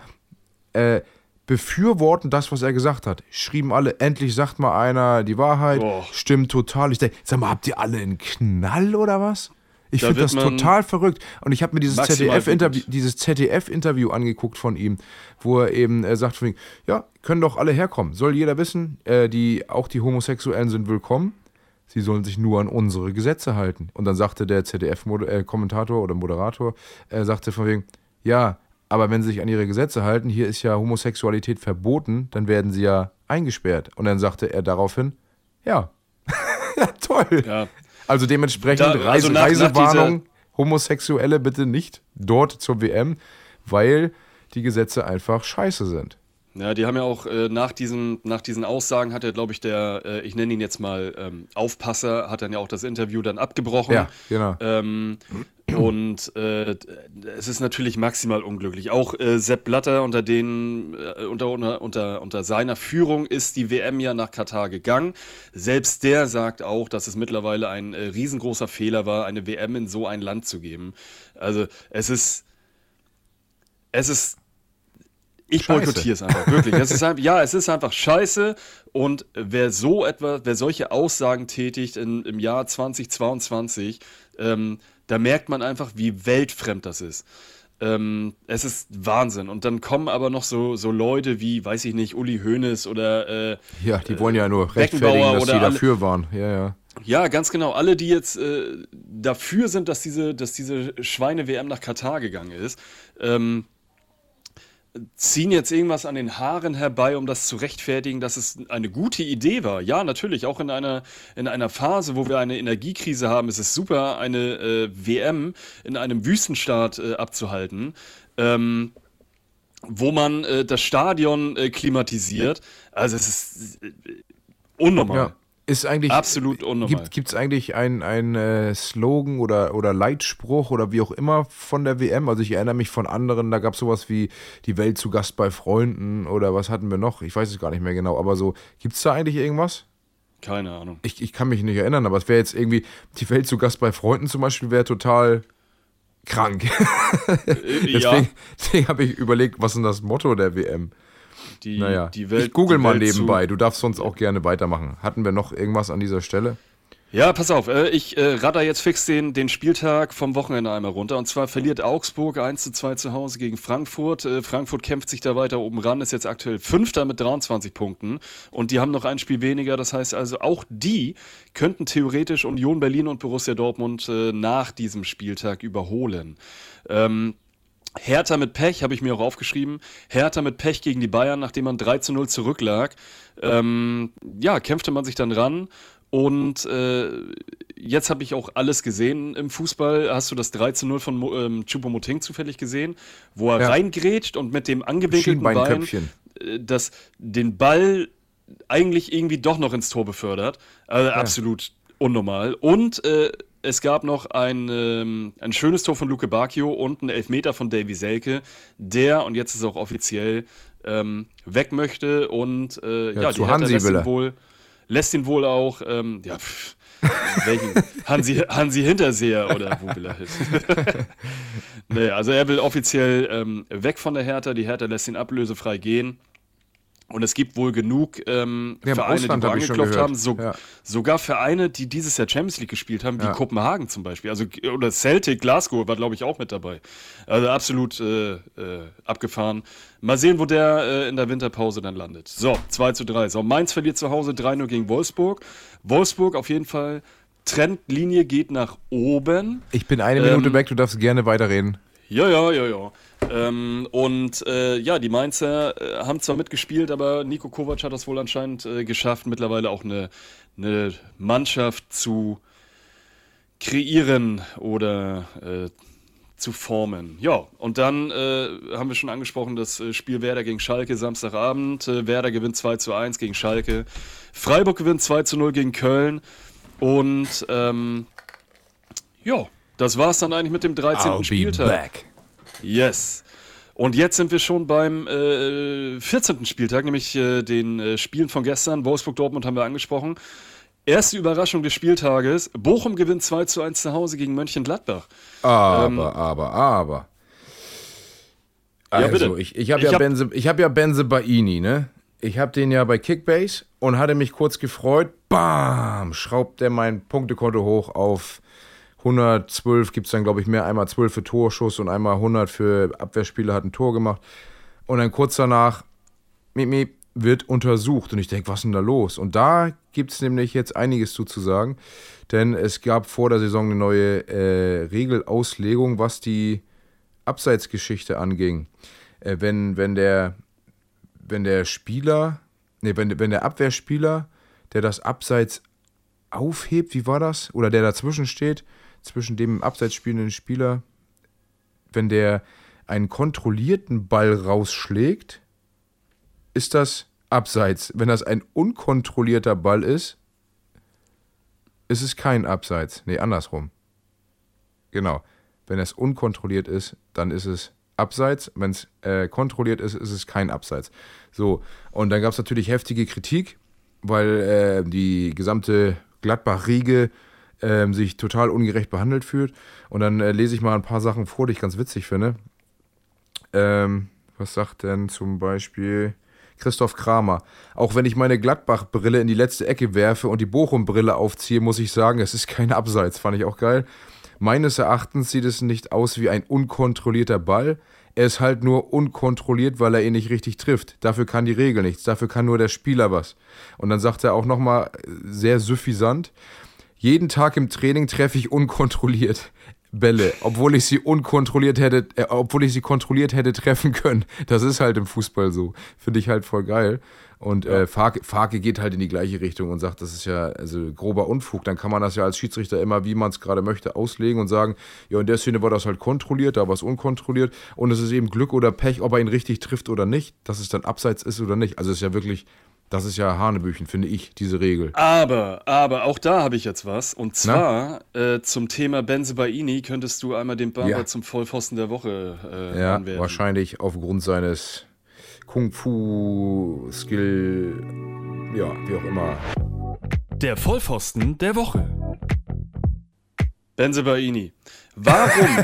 äh, befürworten das, was er gesagt hat. Schrieben alle, endlich sagt mal einer die Wahrheit, Boah. stimmt total. Ich denke, sag mal, habt ihr alle einen Knall oder was? Ich Da finde das total verrückt. Und ich habe mir dieses ZDF-Interview ZDF-Interview angeguckt von ihm, wo er eben äh, sagt, von ja, können doch alle herkommen. Soll jeder wissen, äh, die, auch die Homosexuellen sind willkommen. Sie sollen sich nur an unsere Gesetze halten. Und dann sagte der ZDF-Kommentator oder Moderator, äh, sagte von wegen, ja, aber wenn sie sich an ihre Gesetze halten, hier ist ja Homosexualität verboten, dann werden sie ja eingesperrt. Und dann sagte er daraufhin, ja, ja toll. Ja. Also dementsprechend Da- Reise, also nach- nach Reisewarnung, Homosexuelle bitte nicht dort zur WM, weil die Gesetze einfach scheiße sind. Ja, die haben ja auch äh, nach, diesen, nach diesen Aussagen hat er, glaube ich, der, äh, ich nenne ihn jetzt mal ähm, Aufpasser, hat dann ja auch das Interview dann abgebrochen. Ja, genau. Ähm, und äh, es ist natürlich maximal unglücklich. Auch äh, Sepp Blatter, unter, den, äh, unter, unter, unter, unter seiner Führung ist die WM ja nach Katar gegangen. Selbst der sagt auch, dass es mittlerweile ein äh, riesengroßer Fehler war, eine WM in so ein Land zu geben. Also es ist, es ist ich boykottiere es einfach, wirklich. Es ist einfach, ja, es ist einfach scheiße. Und wer so etwa, wer solche Aussagen tätigt in, im Jahr 2022, ähm, da merkt man einfach, wie weltfremd das ist. Ähm, es ist Wahnsinn. Und dann kommen aber noch so, so Leute wie, weiß ich nicht, Uli Hoeneß oder äh, Ja, die wollen ja nur Beckenbauer rechtfertigen, dass die dafür waren. Ja, ja. ja, ganz genau. Alle, die jetzt äh, dafür sind, dass diese, dass diese Schweine-WM nach Katar gegangen ist, ähm, ziehen jetzt irgendwas an den Haaren herbei, um das zu rechtfertigen, dass es eine gute Idee war. Ja, natürlich, auch in einer, in einer Phase, wo wir eine Energiekrise haben, ist es super, eine äh, WM in einem Wüstenstaat äh, abzuhalten. Ähm, wo man äh, das Stadion äh, klimatisiert. Also es ist äh, unnormal. ja. Ist eigentlich. Absolut unnormal. Gibt es eigentlich einen ein, äh, Slogan oder, oder Leitspruch oder wie auch immer von der WM? Also ich erinnere mich von anderen, da gab es sowas wie die Welt zu Gast bei Freunden oder was hatten wir noch? Ich weiß es gar nicht mehr genau, aber so, gibt es da eigentlich irgendwas? Keine Ahnung. Ich, ich kann mich nicht erinnern, aber es wäre jetzt irgendwie, die Welt zu Gast bei Freunden zum Beispiel wäre total krank. Äh, ja, Deswegen, deswegen habe ich überlegt, was ist denn das Motto der WM? Die, Naja, die Welt. ich google mal Welt zu- nebenbei. Du darfst sonst auch gerne weitermachen. Hatten wir noch irgendwas an dieser Stelle? Ja, pass auf, äh, ich äh, radder jetzt fix den, den Spieltag vom Wochenende einmal runter. Und zwar verliert Augsburg 1 zu 2 zu Hause gegen Frankfurt. Äh, Frankfurt kämpft sich da weiter oben ran, ist jetzt aktuell Fünfter mit 23 Punkten. Und die haben noch ein Spiel weniger. Das heißt also, auch die könnten theoretisch Union Berlin und Borussia Dortmund äh, nach diesem Spieltag überholen. Ähm, Hertha mit Pech, habe ich mir auch aufgeschrieben. Hertha mit Pech gegen die Bayern, nachdem man 3 zu 0 zurücklag. Ähm, ja, kämpfte man sich dann ran. Und äh, jetzt habe ich auch alles gesehen im Fußball. Hast du das 3 zu 0 von ähm, Choupo-Moting zufällig gesehen? Wo er Ja. reingrätscht und mit dem angewinkelten Bein äh, das, den Ball eigentlich irgendwie doch noch ins Tor befördert. Also absolut unnormal. Und äh, es gab noch ein, ähm, ein schönes Tor von Luke Bacchio und einen Elfmeter von Davy Selke, der, und jetzt ist es auch offiziell, ähm, weg möchte und äh, ja, zu die Hertha Hansi lässt ihn wohl, lässt ihn wohl auch, ähm, ja, pff, welchen? Hansi, Hansi Hinterseher oder wo will er hin? nee, also er will offiziell ähm, weg von der Hertha, die Hertha lässt ihn ablösefrei gehen. Und es gibt wohl genug ähm, Ja, Vereine, Ausland die hab schon angeklopft gehört. haben, so, Ja. sogar Vereine, die dieses Jahr Champions League gespielt haben, wie Ja. Kopenhagen zum Beispiel. Also, oder Celtic, Glasgow war, glaube ich, auch mit dabei. Also absolut äh, äh, abgefahren. Mal sehen, wo der äh, in der Winterpause dann landet. So, 2 zu 3. So, Mainz verliert zu Hause 3-0 gegen Wolfsburg. Wolfsburg auf jeden Fall. Trendlinie geht nach oben. Ich bin eine Minute Ähm, weg, du darfst gerne weiterreden. Ja, ja, ja, ja. Ähm, und äh, ja, die Mainzer äh, haben zwar mitgespielt, aber Nico Kovac hat das wohl anscheinend äh, geschafft, mittlerweile auch eine, eine Mannschaft zu kreieren oder äh, zu formen. Ja, und dann äh, haben wir schon angesprochen, das äh, Spiel Werder gegen Schalke Samstagabend. Werder gewinnt 2 zu 1 gegen Schalke. Freiburg gewinnt 2 zu 0 gegen Köln. Und ähm, ja, das war es dann eigentlich mit dem 13. Spieltag. Yes. Und jetzt sind wir schon beim äh, 14. Spieltag, nämlich äh, den äh, Spielen von gestern. Wolfsburg-Dortmund haben wir angesprochen. Erste Überraschung des Spieltages. Bochum gewinnt 2 zu 1 zu Hause gegen Mönchengladbach. Aber, Ähm, aber, aber. Ja, Also, bitte. ich, ich habe ja, hab- Benze, ich hab ja Benze Baini, ne? Ich habe den ja bei Kickbase und hatte mich kurz gefreut. Bam! Schraubt der mein Punktekonto hoch auf 112. Gibt es dann, glaube ich, mehr. Einmal 12 für Torschuss und einmal 100 für Abwehrspieler, hat ein Tor gemacht. Und dann kurz danach, miep, miep, wird untersucht. Und ich denke, was ist denn da los? Und da gibt es nämlich jetzt einiges zu, zu sagen. Denn es gab vor der Saison eine neue äh, Regelauslegung, was die Abseitsgeschichte anging. Äh, wenn, wenn, der, wenn der Spieler, nee, wenn, wenn der Abwehrspieler, der das Abseits aufhebt, wie war das? Oder der dazwischen steht, zwischen dem Abseits spielenden Spieler, wenn der einen kontrollierten Ball rausschlägt, ist das Abseits. Wenn das ein unkontrollierter Ball ist, ist es kein Abseits. Nee, andersrum. Genau. Wenn es unkontrolliert ist, dann ist es Abseits. Wenn es äh, kontrolliert ist, ist es kein Abseits. So, und dann gab es natürlich heftige Kritik, weil äh, die gesamte Gladbach-Riege ähm, sich total ungerecht behandelt fühlt. Und dann äh, lese ich mal ein paar Sachen vor, die ich ganz witzig finde. Ähm, was sagt denn zum Beispiel Christoph Kramer? Auch wenn ich meine Gladbach-Brille in die letzte Ecke werfe und die Bochum-Brille aufziehe, muss ich sagen, es ist kein Abseits. Fand ich auch geil. Meines Erachtens sieht es nicht aus wie ein unkontrollierter Ball. Er ist halt nur unkontrolliert, weil er ihn nicht richtig trifft. Dafür kann die Regel nichts. Dafür kann nur der Spieler was. Und dann sagt er auch nochmal sehr suffisant, jeden Tag im Training treffe ich unkontrolliert Bälle, obwohl ich sie unkontrolliert hätte, äh, obwohl ich sie kontrolliert hätte treffen können. Das ist halt im Fußball so. Finde ich halt voll geil. Und äh, Farke, Farke geht halt in die gleiche Richtung und sagt, das ist ja also grober Unfug. Dann kann man das ja als Schiedsrichter immer, wie man es gerade möchte, auslegen und sagen, ja, in der Szene war das halt kontrolliert, da war es unkontrolliert. Und es ist eben Glück oder Pech, ob er ihn richtig trifft oder nicht, dass es dann abseits ist oder nicht. Also es ist ja wirklich, das ist ja Hanebüchen, finde ich, diese Regel. Aber, aber auch da habe ich jetzt was. Und zwar äh, zum Thema Benzebaini könntest du einmal den Barber Ja. zum Vollpfosten der Woche äh, Ja, anwerfen. wahrscheinlich aufgrund seines Kung-Fu-Skill, ja, wie auch immer. Der Vollpfosten der Woche. Benzebaini. Warum?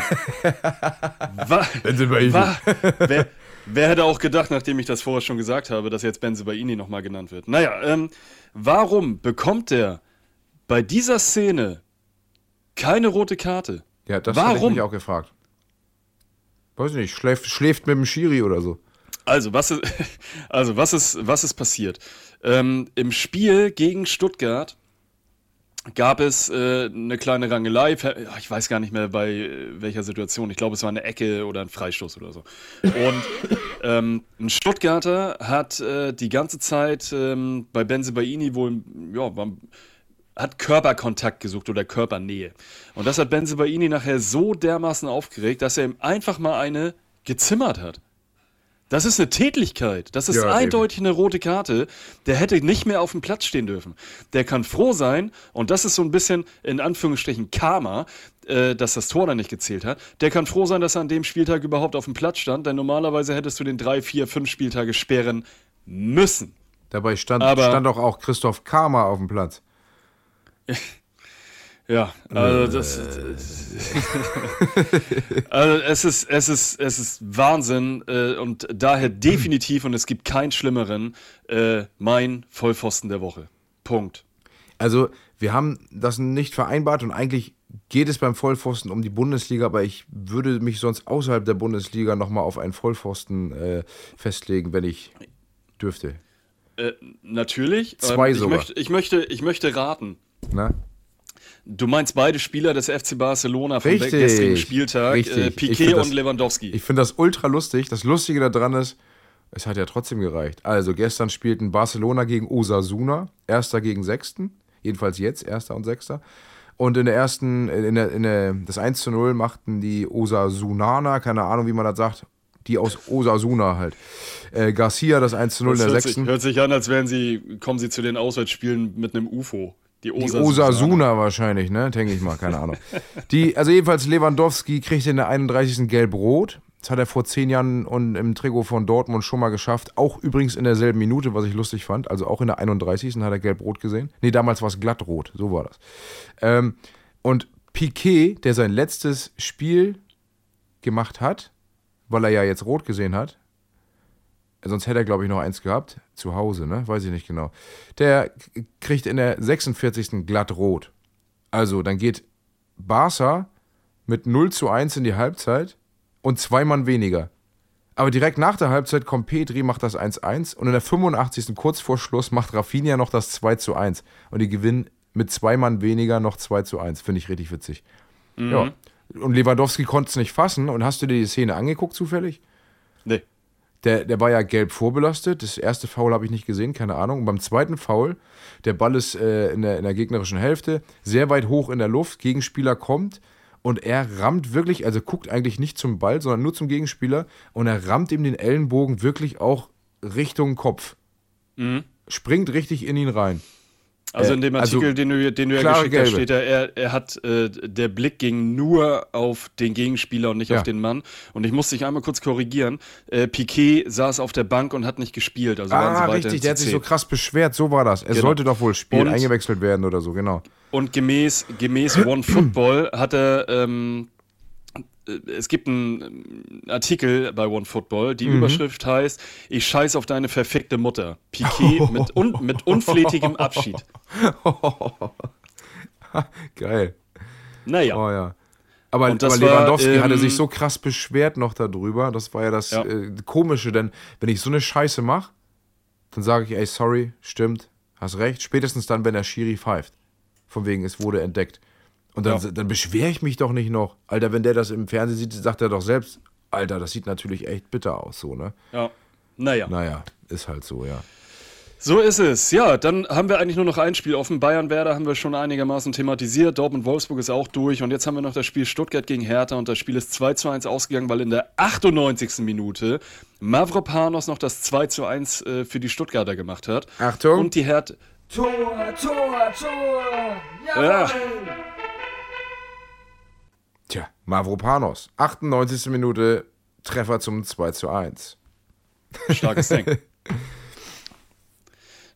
wa Bensebaini. wa wer, wer hätte auch gedacht, nachdem ich das vorher schon gesagt habe, dass jetzt Benzebaini nochmal genannt wird? Naja, ähm, warum bekommt er bei dieser Szene keine rote Karte? Ja, das habe ich Warum? mich auch gefragt. Weiß ich nicht, schläft, schläft mit dem Schiri oder so. Also, was ist, also, was ist, was ist passiert? Ähm, Im Spiel gegen Stuttgart gab es äh, eine kleine Rangelei. Ich weiß gar nicht mehr bei äh, welcher Situation. Ich glaube, es war eine Ecke oder ein Freistoß oder so. Und ähm, ein Stuttgarter hat äh, die ganze Zeit ähm, bei Benzebaini wohl, ja, war, hat Körperkontakt gesucht oder Körpernähe. Und das hat Benzebaini nachher so dermaßen aufgeregt, dass er ihm einfach mal eine gezimmert hat. Das ist eine Tätlichkeit. Das ist Ja, eindeutig eine rote Karte. Der hätte nicht mehr auf dem Platz stehen dürfen. Der kann froh sein, und das ist so ein bisschen in Anführungsstrichen Karma, äh, dass das Tor dann nicht gezählt hat. Der kann froh sein, dass er an dem Spieltag überhaupt auf dem Platz stand, denn normalerweise hättest du den drei, vier, fünf Spieltage sperren müssen. Dabei stand, Aber- stand doch auch Christoph Kramer auf dem Platz. Ja, also das. also es ist, es ist, es ist Wahnsinn äh, und daher definitiv und es gibt keinen schlimmeren äh, mein Vollpfosten der Woche. Punkt. Also, wir haben das nicht vereinbart und eigentlich geht es beim Vollpfosten um die Bundesliga, aber ich würde mich sonst außerhalb der Bundesliga nochmal auf einen Vollpfosten äh, festlegen, wenn ich dürfte. Äh, natürlich. Zwei ich sogar. möchte, ich möchte, ich möchte raten. Na? Du meinst beide Spieler des FC Barcelona vom Richtig. gestrigen Spieltag, Richtig. äh, Piquet und Lewandowski. Ich finde das ultra lustig. Das Lustige daran ist, es hat ja trotzdem gereicht. Also, gestern spielten Barcelona gegen Osasuna, Erster gegen Sechsten. Jedenfalls jetzt, Erster und Sechster. Und in der ersten, in der, in der, das 1 zu 0 machten die Osasunaner, keine Ahnung, wie man das sagt, die aus Osasuna halt. Äh, Garcia das 1 zu 0 in das der hört sich, sechsten. hört sich an, als wären sie, kommen sie zu den Auswärtsspielen mit einem UFO. Die, Die Osasuna. Osasuna wahrscheinlich, ne? Denke ich mal, keine Ahnung. Die, also jedenfalls Lewandowski kriegt in der 31. Gelb-Rot. Das hat er vor zehn Jahren und im Trikot von Dortmund schon mal geschafft. Auch übrigens in derselben Minute, was ich lustig fand. Also auch in der 31. hat er Gelb-Rot gesehen. Nee, damals war es glattrot. So war das. Ähm, und Piquet, der sein letztes Spiel gemacht hat, weil er ja jetzt rot gesehen hat, sonst hätte er, glaube ich, noch eins gehabt, zu Hause, ne? Weiß ich nicht genau. Der kriegt in der 46. glatt rot. Also, dann geht Barca mit 0 zu 1 in die Halbzeit und zwei Mann weniger. Aber direkt nach der Halbzeit kommt Petri, macht das 1-1 und in der 85. kurz vor Schluss macht Rafinha noch das 2 zu 1. Und die gewinnen mit zwei Mann weniger noch 2 zu 1. Finde ich richtig witzig. Ja. Und Lewandowski konnte es nicht fassen. Und hast du dir die Szene angeguckt zufällig? Nee. Der, der war ja gelb vorbelastet. Das erste Foul habe ich nicht gesehen, keine Ahnung. Und beim zweiten Foul, der Ball ist äh, in, der, in der gegnerischen Hälfte, sehr weit hoch in der Luft. Gegenspieler kommt und er rammt wirklich, also guckt eigentlich nicht zum Ball, sondern nur zum Gegenspieler. Und er rammt ihm den Ellenbogen wirklich auch Richtung Kopf. Springt richtig in ihn rein. Also Äh, in dem also Artikel, den du, den du ja geschickt hast, steht da, er, er hat, äh, der Blick ging nur auf den Gegenspieler und nicht Ja. auf den Mann. Und ich musste dich einmal kurz korrigieren. Äh, Piquet saß auf der Bank und hat nicht gespielt. Also Ah, richtig, der hat sich so krass beschwert, so war das. Er Genau. sollte doch wohl spielen, Und- eingewechselt werden oder so, genau. Und gemäß, gemäß One Football hat er, ähm, äh, es gibt einen Artikel bei One Football, die Überschrift heißt, ich scheiß auf deine verfickte Mutter. Piquet mit, un, mit unflätigem Abschied. Geil. Naja. Oh ja. Aber, aber Lewandowski war, hatte ähm, sich so krass beschwert noch darüber. Das war ja das Ja. Äh, Komische, denn wenn ich so eine Scheiße mache, dann sage ich, ey, sorry, stimmt, hast recht. Spätestens dann, wenn der Schiri pfeift. Von wegen, es wurde entdeckt. Und dann, Ja. dann beschwere ich mich doch nicht noch. Alter, wenn der das im Fernsehen sieht, sagt er doch selbst, Alter, das sieht natürlich echt bitter aus, so, ne? Ja. Naja. Naja, ist halt so, ja. So ist es. Ja, dann haben wir eigentlich nur noch ein Spiel offen. Bayern-Werder haben wir schon einigermaßen thematisiert. Dortmund-Wolfsburg ist auch durch. Und jetzt haben wir noch das Spiel Stuttgart gegen Hertha. Und das Spiel ist 2 zu 1 ausgegangen, weil in der 98. Minute Mavropanos noch das 2 zu 1 äh, für die Stuttgarter gemacht hat. Achtung. Und die Hertha. Tor, Tor, Tor! Ja. Mavropanos. 98. Minute, Treffer zum 2 zu 1. Starkes Ding.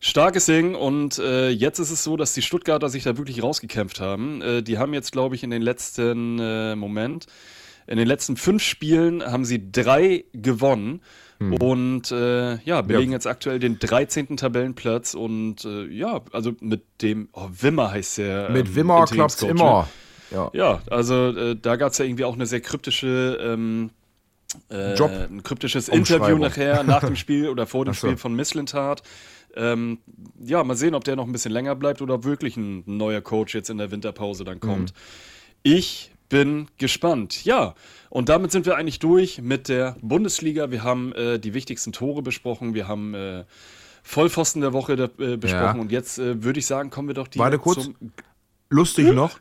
Starkes Ding und äh, jetzt ist es so, dass die Stuttgarter sich da wirklich rausgekämpft haben. Äh, die haben jetzt, glaube ich, in den letzten äh, Moment, in den letzten fünf Spielen haben sie drei gewonnen und äh, ja, belegen Ja. jetzt aktuell den 13. Tabellenplatz und äh, ja, also mit dem, oh, Wimmer heißt der. Mit ähm, Wimmer klappt's Interimscoach, ne? immer. Ja. Ja, also äh, da gab es ja irgendwie auch eine sehr kryptische ähm, äh, Job. ein kryptisches. Interview nachher nach dem Spiel oder vor dem so. Spiel von Misslintat. Ähm, ja, mal sehen, ob der noch ein bisschen länger bleibt oder wirklich ein neuer Coach jetzt in der Winterpause dann kommt. Ich bin gespannt. Ja, und damit sind wir eigentlich durch mit der Bundesliga. Wir haben äh, die wichtigsten Tore besprochen. Wir haben äh, Vollpfosten der Woche äh, besprochen. Ja. Und jetzt äh, würde ich sagen, kommen wir doch direkt Warte kurz. zum Lustig noch.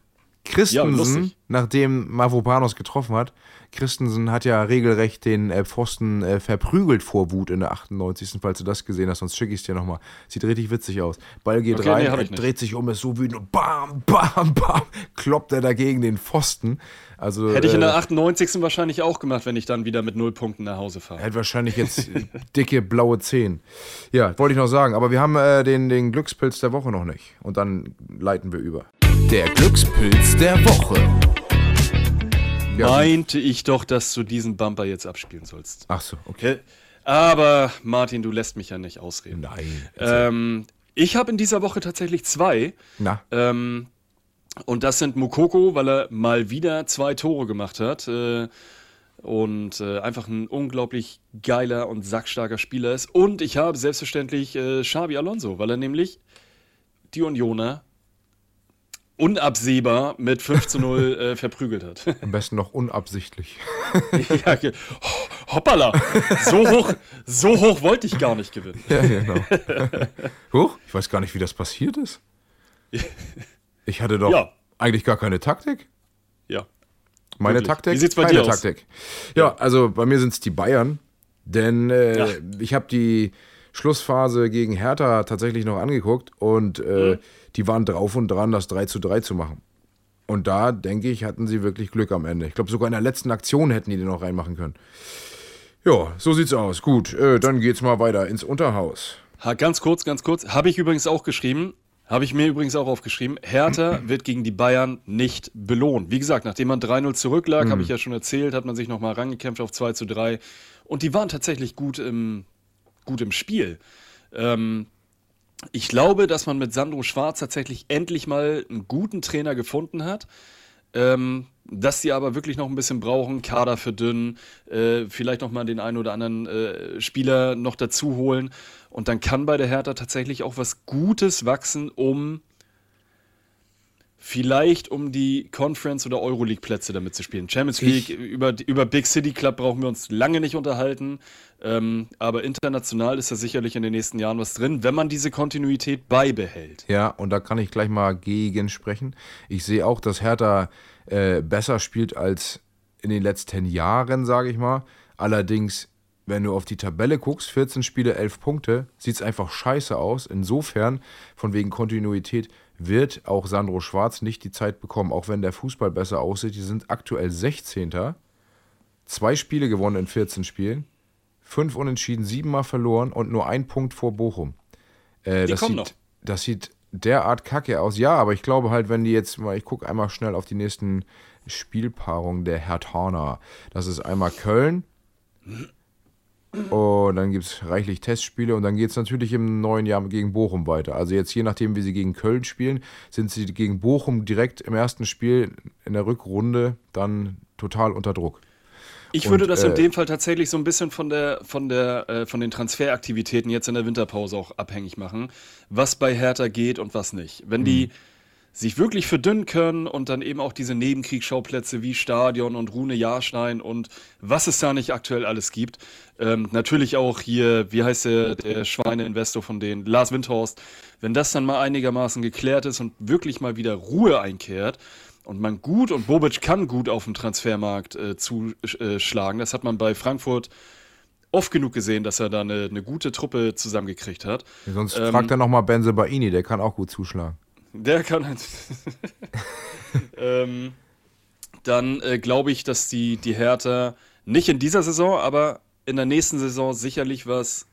Christensen, lustig. nachdem Mavropanos getroffen hat, Christensen hat ja regelrecht den äh, Pfosten äh, verprügelt vor Wut in der 98. Falls du das gesehen hast, sonst schicke ich es dir nochmal. Sieht richtig witzig aus. Ball geht Okay, rein, nee, dreht sich um, ist so wütend und bam, bam, bam, kloppt er dagegen den Pfosten. Also, Hätte ich in äh, der 98. wahrscheinlich auch gemacht, wenn ich dann wieder mit null Punkten nach Hause fahre. Er hat wahrscheinlich jetzt dicke blaue Zehen. Ja, wollte ich noch sagen. Aber wir haben äh, den, den Glückspilz der Woche noch nicht. Und dann leiten wir über. Der Glückspilz der Woche. Ja, Meinte ich doch, dass du diesen Bumper jetzt abspielen sollst. Ach so, okay. Aber Martin, du lässt mich ja nicht ausreden. Nein. Ähm, ich habe in dieser Woche tatsächlich zwei. Na, Ähm, und das sind Mukoko, weil er mal wieder zwei Tore gemacht hat. Äh, und äh, einfach ein unglaublich geiler und sackstarker Spieler ist. Und ich habe selbstverständlich äh, Xabi Alonso, weil er nämlich die Unioner unabsehbar mit 5 zu 0 äh, verprügelt hat. am besten noch unabsichtlich. ja, Ho- hoppala, so hoch, so hoch wollte ich gar nicht gewinnen. ja, genau. Huch, ich weiß gar nicht, wie das passiert ist. Ich hatte doch Ja. eigentlich gar keine Taktik. Ja. Meine Wirklich. Taktik? Wie sieht's bei keine dir aus? Taktik. Ja, also bei mir sind es die Bayern. Denn äh, Ja. ich habe die Schlussphase gegen Hertha tatsächlich noch angeguckt und äh, Mhm. Die waren drauf und dran, das 3 zu 3 zu machen. Und da, denke ich, hatten sie wirklich Glück am Ende. Ich glaube, sogar in der letzten Aktion hätten die den noch reinmachen können. Ja, so sieht's aus. Gut, äh, dann geht's mal weiter ins Unterhaus. Ha, ganz kurz, ganz kurz. Habe ich übrigens auch geschrieben. Habe ich mir übrigens auch aufgeschrieben. Hertha wird gegen die Bayern nicht belohnt. Wie gesagt, nachdem man 3-0 zurücklag, habe ich ja schon erzählt, hat man sich nochmal rangekämpft auf 2 zu 3. Und die waren tatsächlich gut im, gut im Spiel. Ähm, ich glaube, dass man mit Sandro Schwarz tatsächlich endlich mal einen guten Trainer gefunden hat. Ähm, dass sie aber wirklich noch ein bisschen brauchen, Kader verdünnen, äh, vielleicht noch mal den einen oder anderen äh, Spieler noch dazu holen. Und dann kann bei der Hertha tatsächlich auch was Gutes wachsen, um vielleicht um die Conference- oder Euroleague-Plätze damit zu spielen. Champions League, über, über Big City Club brauchen wir uns lange nicht unterhalten. Ähm, aber international ist da sicherlich in den nächsten Jahren was drin, wenn man diese Kontinuität beibehält. Ja, und da kann ich gleich mal gegen sprechen. Ich sehe auch, dass Hertha äh, besser spielt als in den letzten Jahren, sage ich mal. Allerdings, wenn du auf die Tabelle guckst, 14 Spiele, 11 Punkte, sieht es einfach scheiße aus. Insofern, von wegen Kontinuität, wird auch Sandro Schwarz nicht die Zeit bekommen, auch wenn der Fußball besser aussieht. Die sind aktuell 16. Zwei Spiele gewonnen in 14 Spielen, fünf Unentschieden, siebenmal verloren und nur ein Punkt vor Bochum. Äh, Die das kommen sieht, noch. Das sieht derart kacke aus. Ja, aber ich glaube halt, wenn die jetzt mal, ich gucke einmal schnell auf die nächsten Spielpaarungen der Herthaner. Das ist einmal Köln. Und dann gibt es reichlich Testspiele und dann geht es natürlich im neuen Jahr gegen Bochum weiter. Also jetzt je nachdem, wie sie gegen Köln spielen, sind sie gegen Bochum direkt im ersten Spiel in der Rückrunde dann total unter Druck. Ich Und, würde das in äh, dem Fall tatsächlich so ein bisschen von der von der äh, von den Transferaktivitäten jetzt in der Winterpause auch abhängig machen, was bei Hertha geht und was nicht. Wenn die sich wirklich verdünnen können und dann eben auch diese Nebenkriegsschauplätze wie Stadion und Rune Jahrstein und was es da nicht aktuell alles gibt. Ähm, natürlich auch hier, wie heißt der, der Schweineinvestor von denen, Lars Windhorst. Wenn das dann mal einigermaßen geklärt ist und wirklich mal wieder Ruhe einkehrt, und man gut und Bobic kann gut auf dem Transfermarkt äh, zuschlagen. Das hat man bei Frankfurt oft genug gesehen, dass er da eine, eine gute Truppe zusammengekriegt hat. Sonst Ähm, fragt er nochmal Benze Baini, der kann auch gut zuschlagen. Der kann halt. ähm, dann äh, glaube ich, dass die, die Hertha nicht in dieser Saison, aber in der nächsten Saison sicherlich was,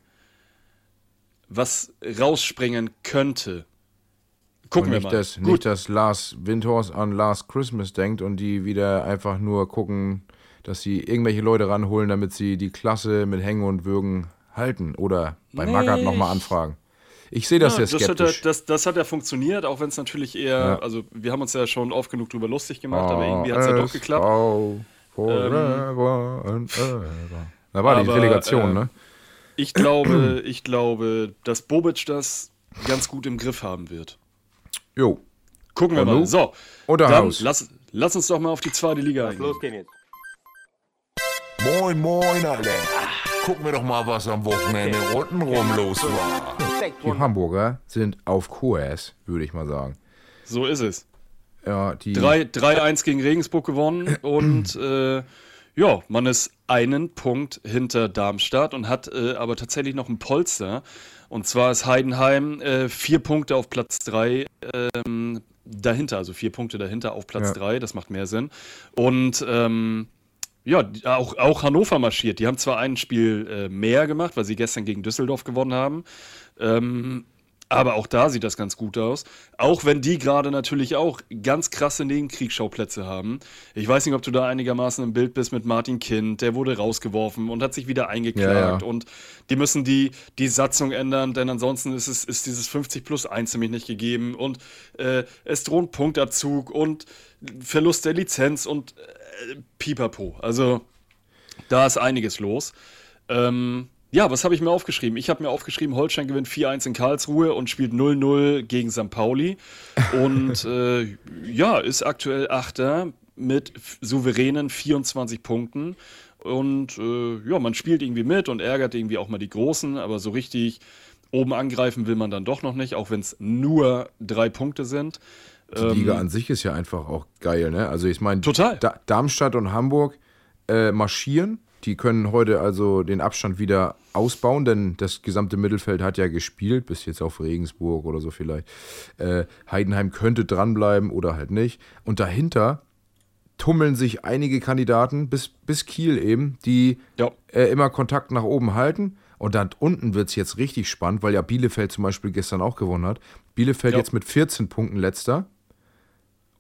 was rausspringen könnte. Gucken und wir nicht, mal. Dass, nicht, dass Lars Windhorst an Last Christmas denkt und die wieder einfach nur gucken, dass sie irgendwelche Leute ranholen, damit sie die Klasse mit Hängen und Würgen halten. Oder bei Nee, Magath nochmal anfragen. Ich sehe das Ja, sehr das, hat, skeptisch. ja- das, das hat ja funktioniert, auch wenn es natürlich eher, Ja. also wir haben uns ja schon oft genug drüber lustig gemacht, aber irgendwie hat es ja doch geklappt. ASV Forever and ever. Da war die aber, Relegation, äh, ne? Ich glaube, ich glaube, dass Bobic das ganz gut im Griff haben wird. Jo. Gucken wir mal. So, Oder dann Haus. lass, lass uns doch mal auf die zweite Liga eingehen. Moin, moin, alle. Gucken wir doch mal, was am Wochenende untenrum los war. Die Hamburger sind auf Kurs, würde ich mal sagen. So ist es. Ja, die 3 3-1 gegen Regensburg gewonnen und äh, ja, man ist einen Punkt hinter Darmstadt und hat äh, aber tatsächlich noch ein Polster. Und zwar ist Heidenheim äh, vier Punkte auf Platz 3 ähm, dahinter, also vier Punkte dahinter auf Platz Ja. 3, das macht mehr Sinn. Und ähm, ja, auch, auch Hannover marschiert. Die haben zwar ein Spiel äh, mehr gemacht, weil sie gestern gegen Düsseldorf gewonnen haben. Ähm, aber auch da sieht das ganz gut aus. Auch wenn die gerade natürlich auch ganz krasse Nebenkriegsschauplätze haben. Ich weiß nicht, ob du da einigermaßen im Bild bist mit Martin Kind. Der wurde rausgeworfen und hat sich wieder eingeklagt. Ja. Und die müssen die, die Satzung ändern, denn ansonsten ist, es, ist dieses 50 plus 1 nämlich nicht gegeben. Und äh, es droht Punktabzug und Verlust der Lizenz und äh, pipapo. Also da ist einiges los. Ähm, ja, was habe ich mir aufgeschrieben? Ich habe mir aufgeschrieben, Holstein gewinnt 4-1 in Karlsruhe und spielt 0-0 gegen St. Pauli. Und äh, ja, ist aktuell Achter mit souveränen 24 Punkten. Und äh, ja, man spielt irgendwie mit und ärgert irgendwie auch mal die Großen, aber so richtig oben angreifen will man dann doch noch nicht, auch wenn es nur drei Punkte sind. Die Liga an sich ist ja einfach auch geil, ne? Also ich meine, Ähm, Darmstadt und Hamburg äh, marschieren. Die können heute also den Abstand wieder ausbauen, denn das gesamte Mittelfeld hat ja gespielt, bis jetzt auf Regensburg oder so vielleicht. Äh, Heidenheim könnte dranbleiben oder halt nicht. Und dahinter tummeln sich einige Kandidaten bis, bis Kiel eben, die Ja. äh, immer Kontakt nach oben halten. Und dann unten wird es jetzt richtig spannend, weil ja Bielefeld zum Beispiel gestern auch gewonnen hat. Bielefeld Ja. jetzt mit 14 Punkten letzter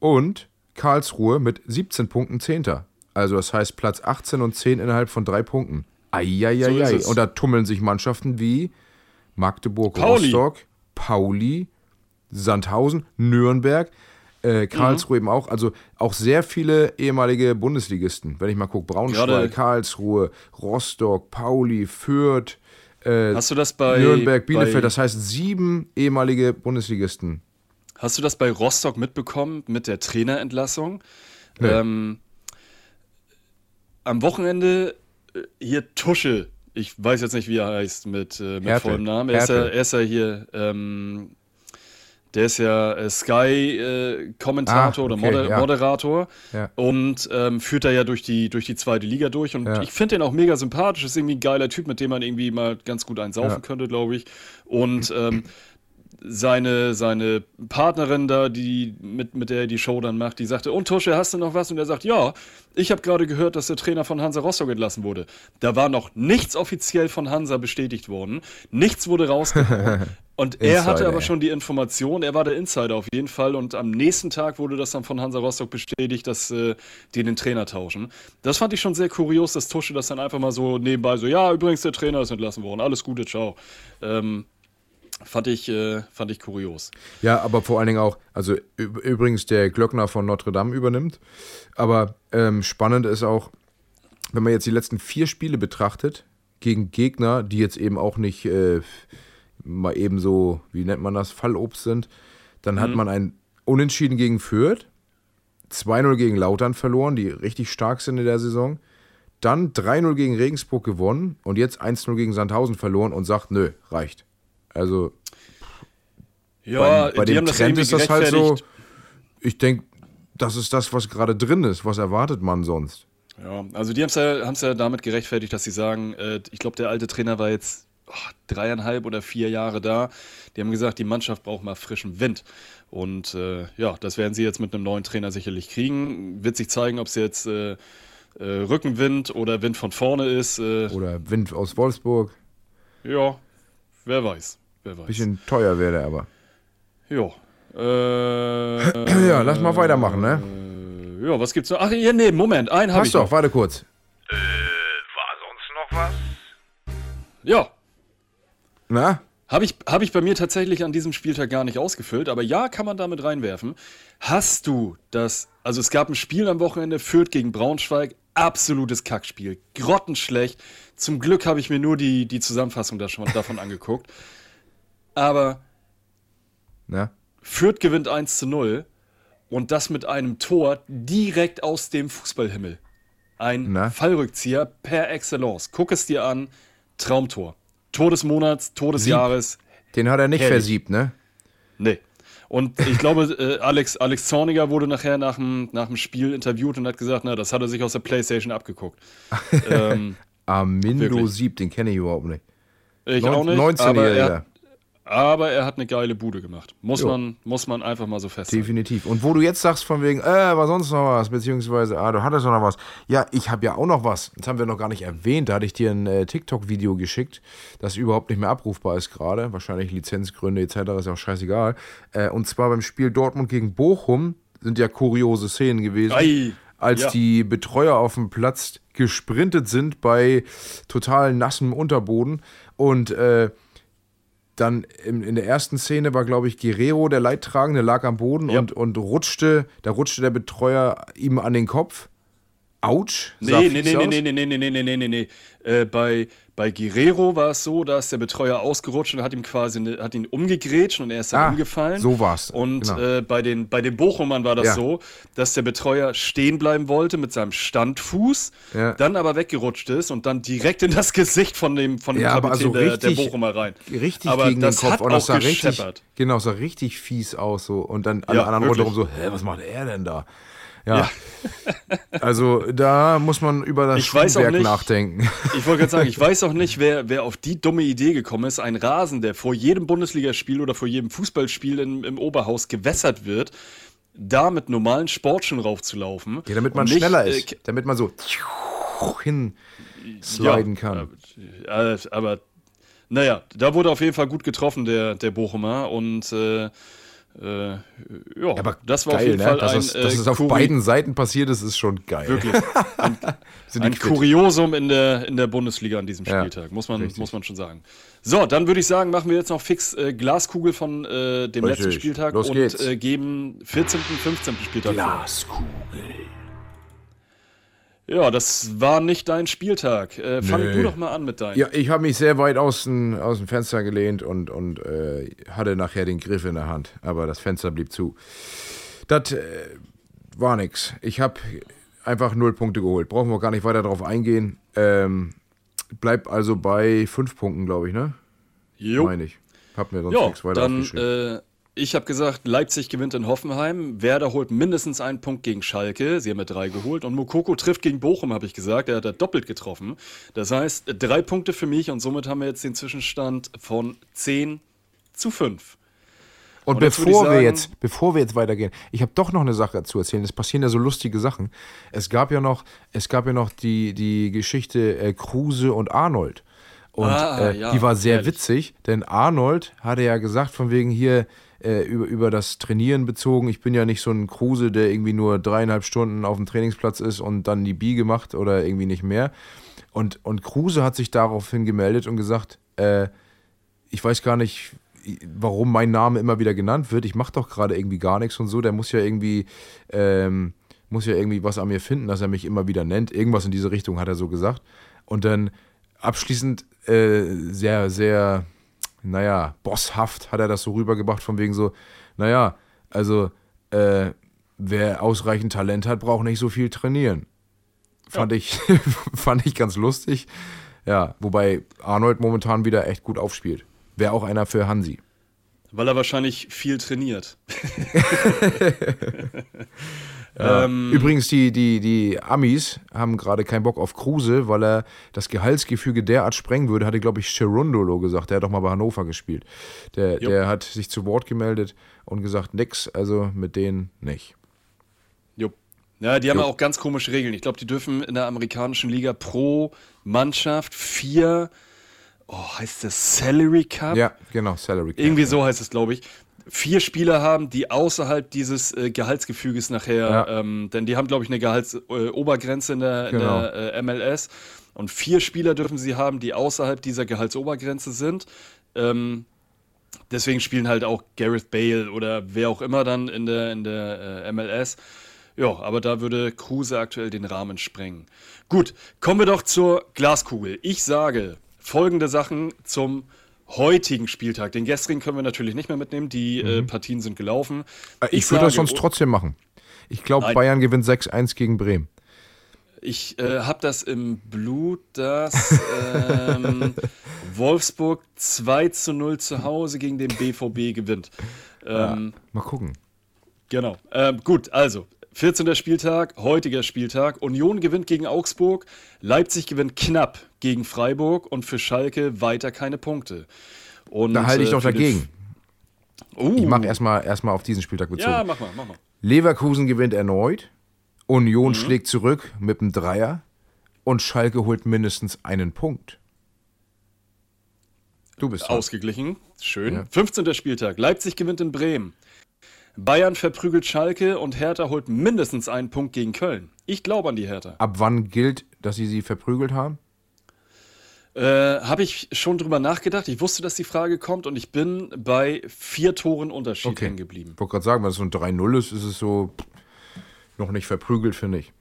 und Karlsruhe mit 17 Punkten Zehnter. Also das heißt Platz 18 und 10 innerhalb von drei Punkten. Eieiei. So und da tummeln sich Mannschaften wie Magdeburg, Pauli. Rostock, Pauli, Sandhausen, Nürnberg, äh, Karlsruhe Mhm. eben auch. Also auch sehr viele ehemalige Bundesligisten. Wenn ich mal gucke, Braunschweig, Gerade- Karlsruhe, Rostock, Pauli, Fürth, äh, Hast du das bei Nürnberg, Bielefeld. Bei, Das heißt sieben ehemalige Bundesligisten. Hast du das bei Rostock mitbekommen mit der Trainerentlassung? Nee. Ähm, am Wochenende äh, hier Tusche, ich weiß jetzt nicht, wie er heißt mit, äh, mit vollem Namen. Er ist, ja, er ist ja hier, ähm, der ist ja äh, Sky-Kommentator Ah, oder okay, Moder ja. Moderator Ja. und ähm, führt da ja durch die, durch die zweite Liga durch. Und Ja. ich finde den auch mega sympathisch. Ist irgendwie ein geiler Typ, mit dem man irgendwie mal ganz gut einsaufen könnte, glaube ich. Und ähm, seine, seine Partnerin da, die mit, mit der er die Show dann macht, die sagte, und Tusche, hast du noch was? Und er sagt, ja, ich habe gerade gehört, dass der Trainer von Hansa Rostock entlassen wurde. Da war noch nichts offiziell von Hansa bestätigt worden. Nichts wurde rausgehauen. Und er Insider, hatte aber schon die Information, er war der Insider auf jeden Fall. Und am nächsten Tag wurde das dann von Hansa Rostock bestätigt, dass äh, die den Trainer tauschen. Das fand ich schon sehr kurios, dass Tusche das dann einfach mal so nebenbei so, ja, übrigens, der Trainer ist entlassen worden. Alles Gute, ciao. Ähm, fand, ich, äh, fand ich kurios. Ja, aber vor allen Dingen auch, also üb- übrigens der Glöckner von Notre Dame übernimmt. Aber ähm, spannend ist auch, wenn man jetzt die letzten vier Spiele betrachtet, gegen Gegner, die jetzt eben auch nicht äh, mal eben so, wie nennt man das, Fallobst sind, dann hat man ein Unentschieden gegen Fürth, 2-0 gegen Lautern verloren, die richtig stark sind in der Saison. Dann 3-0 gegen Regensburg gewonnen und jetzt 1-0 gegen Sandhausen verloren und sagt, nö, reicht. Also Ja, bei, bei dem das Trend ist das halt so. Ich denke, das ist das, was gerade drin ist. Was erwartet man sonst? Ja, also die haben es ja, haben's ja damit gerechtfertigt, dass sie sagen, äh, ich glaube, der alte Trainer war jetzt oh, dreieinhalb oder vier Jahre da. Die haben gesagt, die Mannschaft braucht mal frischen Wind. Und äh, ja, das werden sie jetzt mit einem neuen Trainer sicherlich kriegen. Wird sich zeigen, ob es jetzt äh, äh, Rückenwind oder Wind von vorne ist. Äh, Oder Wind aus Wolfsburg. ja, wer weiß. Wer weiß. Bisschen teuer wäre der aber. Ja. Äh, Ja, lass mal weitermachen, ne? äh, ja, was gibt's noch? Ach, ja, nee, Moment, einen habe ich doch, noch. warte kurz. War sonst noch was? Ja, Na? Habe ich, hab ich bei mir tatsächlich an diesem Spieltag gar nicht ausgefüllt, aber ja, kann man damit reinwerfen. Hast du das, also es gab ein Spiel am Wochenende, Fürth gegen Braunschweig, absolutes Kackspiel, grottenschlecht. Zum Glück habe ich mir nur die, die Zusammenfassung da schon, davon angeguckt. Aber Na? Fürth gewinnt 1 zu 0 und das mit einem Tor direkt aus dem Fußballhimmel. Ein Na? Fallrückzieher per Excellence. Guck es dir an, Traumtor. Tor des Monats, Tor des Jahres, Den hat er nicht Herrlich. versiebt, ne? Nee. Und ich glaube, äh, Alex, Alex Zorniger wurde nachher nach dem, nach dem Spiel interviewt und hat gesagt, na, das hat er sich aus der Playstation abgeguckt. ähm, Armindo Wirklich. Sieb, den kenne ich überhaupt nicht. ich Neun- auch nicht, aber 19-Jähriger. Er, aber er hat eine geile Bude gemacht. Muss, Jo. man, muss man einfach mal so festhalten. Definitiv. Und wo du jetzt sagst, von wegen, äh, war sonst noch was, beziehungsweise, ah, du hattest noch was. Ja, ich habe ja auch noch was. Das haben wir noch gar nicht erwähnt. Da hatte ich dir ein äh, TikTok-Video geschickt, das überhaupt nicht mehr abrufbar ist gerade. Wahrscheinlich Lizenzgründe etc. ist ja auch scheißegal. Äh, und zwar beim Spiel Dortmund gegen Bochum sind ja kuriose Szenen gewesen. Ei, als ja. die Betreuer auf dem Platz gesprintet sind bei total nassem Unterboden und äh, dann in, in der ersten Szene war, glaube ich, Guerrero, der Leidtragende, lag am Boden Ja. und, und rutschte, da rutschte der Betreuer ihm an den Kopf. Autsch. Nee, nee, nee, nee, nee, nee, nee, nee, nee, nee, nee, nee. Äh, bei, bei Guerrero war es so, dass der Betreuer ausgerutscht und hat ihm quasi eine, hat ihn umgegrätscht und er ist dann Ah, umgefallen. so war's. Und Genau. äh, bei, den, bei den Bochumern war das Ja. so, dass der Betreuer stehen bleiben wollte mit seinem Standfuß, Ja. dann aber weggerutscht ist und dann direkt in das Gesicht von dem, von dem Ja, Kapitän also der, der richtig- Bochumer rein. Richtig aber gegen das den Kopf hat und das auch sah richtig, genau, sah richtig fies aus so und dann alle anderen rundherum so, hä, was macht er denn da? Ja. also da muss man über das Ich Schuhwerk nicht- nachdenken. Ich wollte gerade sagen, ich weiß auch nicht, wer, wer auf die dumme Idee gekommen ist, ein Rasen, der vor jedem Bundesligaspiel oder vor jedem Fußballspiel im, im Oberhaus gewässert wird, da mit normalen Sportschuhen raufzulaufen. Ja, damit man nicht, schneller äh, ist, damit man so hin sliden kann. Äh, aber naja, da wurde auf jeden Fall gut getroffen, der, der Bochumer. Und äh, äh, ja, Aber das war geil, auf jeden ne? Fall dass, ein, es, dass äh, es auf Kuri- beiden Seiten passiert ist, ist schon geil. Wirklich. Ein quitt. Kuriosum in der, in der Bundesliga an diesem Ja, Spieltag, muss man, richtig. muss man schon sagen. So, dann würde ich sagen, machen wir jetzt noch fix äh, Glaskugel von äh, dem Richtig. letzten Spieltag Los und äh, geben 14., 15. Spieltag vor. Ja, das war nicht dein Spieltag. Äh, fang Nö. du doch mal an mit deinem. Ja, ich habe mich sehr weit aus dem, aus dem Fenster gelehnt und, und äh, hatte nachher den Griff in der Hand, aber das Fenster blieb zu. Das äh, war nix. Ich habe einfach null Punkte geholt. Brauchen wir gar nicht weiter drauf eingehen. Ähm, bleib also bei fünf Punkten, glaube ich, ne? Jo. Meine ich. Hab mir sonst Ja, nichts weiter dann, aufgeschrieben. Ich habe gesagt, Leipzig gewinnt in Hoffenheim. Werder holt mindestens einen Punkt gegen Schalke. Sie haben ja drei geholt. Und Mokoko trifft gegen Bochum, habe ich gesagt. Er hat da doppelt getroffen. Das heißt, drei Punkte für mich. Und somit haben wir jetzt den Zwischenstand von 10 zu 5. Und, Und bevor wir sagen- jetzt, bevor wir jetzt weitergehen, ich habe doch noch eine Sache zu erzählen. Es passieren ja so lustige Sachen. Es gab ja noch, es gab ja noch die, die Geschichte äh, Kruse und Arnold. Und Ah, äh, ja, die war sehr herrlich. witzig, denn Arnold hatte ja gesagt, von wegen hier äh, über, über das Trainieren bezogen, ich bin ja nicht so ein Kruse, der irgendwie nur dreieinhalb Stunden auf dem Trainingsplatz ist und dann die Bi gemacht oder irgendwie nicht mehr. Und, und Kruse hat sich daraufhin gemeldet und gesagt, äh, ich weiß gar nicht, warum mein Name immer wieder genannt wird. Ich mache doch gerade irgendwie gar nichts und so. Der muss ja irgendwie, ähm, muss ja irgendwie was an mir finden, dass er mich immer wieder nennt. Irgendwas in diese Richtung hat er so gesagt. Und dann abschließend äh, sehr, sehr, naja, bosshaft hat er das so rübergebracht, von wegen so, naja, also äh, wer ausreichend Talent hat, braucht nicht so viel trainieren. Fand, ich, fand ich ganz lustig. Ja, wobei Arnold momentan wieder echt gut aufspielt. Wäre auch einer für Hansi. Weil er wahrscheinlich viel trainiert. ähm, Übrigens, die, die, die Amis haben gerade keinen Bock auf Kruse, weil er das Gehaltsgefüge derart sprengen würde, hatte, glaube ich, Cherundolo gesagt. Der hat doch mal bei Hannover gespielt. Der, Jo. der hat sich zu Wort gemeldet und gesagt, nix, also mit denen nicht. Jupp. Ja, die haben Jo. ja auch ganz komische Regeln. Ich glaube, die dürfen in der amerikanischen Liga pro Mannschaft vier oh, heißt das Salary Cup? Ja, genau, Salary Cap. Irgendwie so heißt es, glaube ich. Vier Spieler haben, die außerhalb dieses äh, Gehaltsgefüges nachher, Ja. ähm, denn die haben, glaube ich, eine Gehaltsobergrenze äh, in der, Genau. in der äh, MLS. Und vier Spieler dürfen sie haben, die außerhalb dieser Gehaltsobergrenze sind. Ähm, deswegen spielen halt auch Gareth Bale oder wer auch immer dann in der, in der äh, MLS. Ja, aber da würde Kruse aktuell den Rahmen sprengen. Gut, kommen wir doch zur Glaskugel. Ich sage folgende Sachen zum heutigen Spieltag. Den gestrigen können wir natürlich nicht mehr mitnehmen. Die äh, Partien sind gelaufen. Mhm. Äh, Ich, würde das sonst trotzdem machen. Ich glaube. Bayern gewinnt 6-1 gegen Bremen. Ich äh, habe das im Blut, dass ähm, Wolfsburg 2 zu 0 zu Hause gegen den BVB gewinnt. Ähm, Mal gucken. Genau. Ähm, gut, also 14. Spieltag, heutiger Spieltag. Union gewinnt gegen Augsburg, Leipzig gewinnt knapp gegen Freiburg und für Schalke weiter keine Punkte. Und, Da halte ich äh, doch dagegen. Uh, Ich mache erstmal erst auf diesen Spieltag bezogen. ja, mach mal, mach mal. Leverkusen gewinnt erneut. Union Mhm. schlägt zurück mit einem Dreier. Und Schalke holt mindestens einen Punkt. Du bist dran. Ausgeglichen, schön. Ja. 15. Spieltag, Leipzig gewinnt in Bremen. Bayern verprügelt Schalke und Hertha holt mindestens einen Punkt gegen Köln. Ich glaube an die Hertha. Ab wann gilt, dass sie sie verprügelt haben? Äh, Habe ich schon drüber nachgedacht. Ich wusste, dass die Frage kommt und ich bin bei vier Toren Unterschied Okay. hängen geblieben. Ich wollte gerade sagen, wenn es so ein 3-0 ist, ist es so noch nicht verprügelt, finde ich.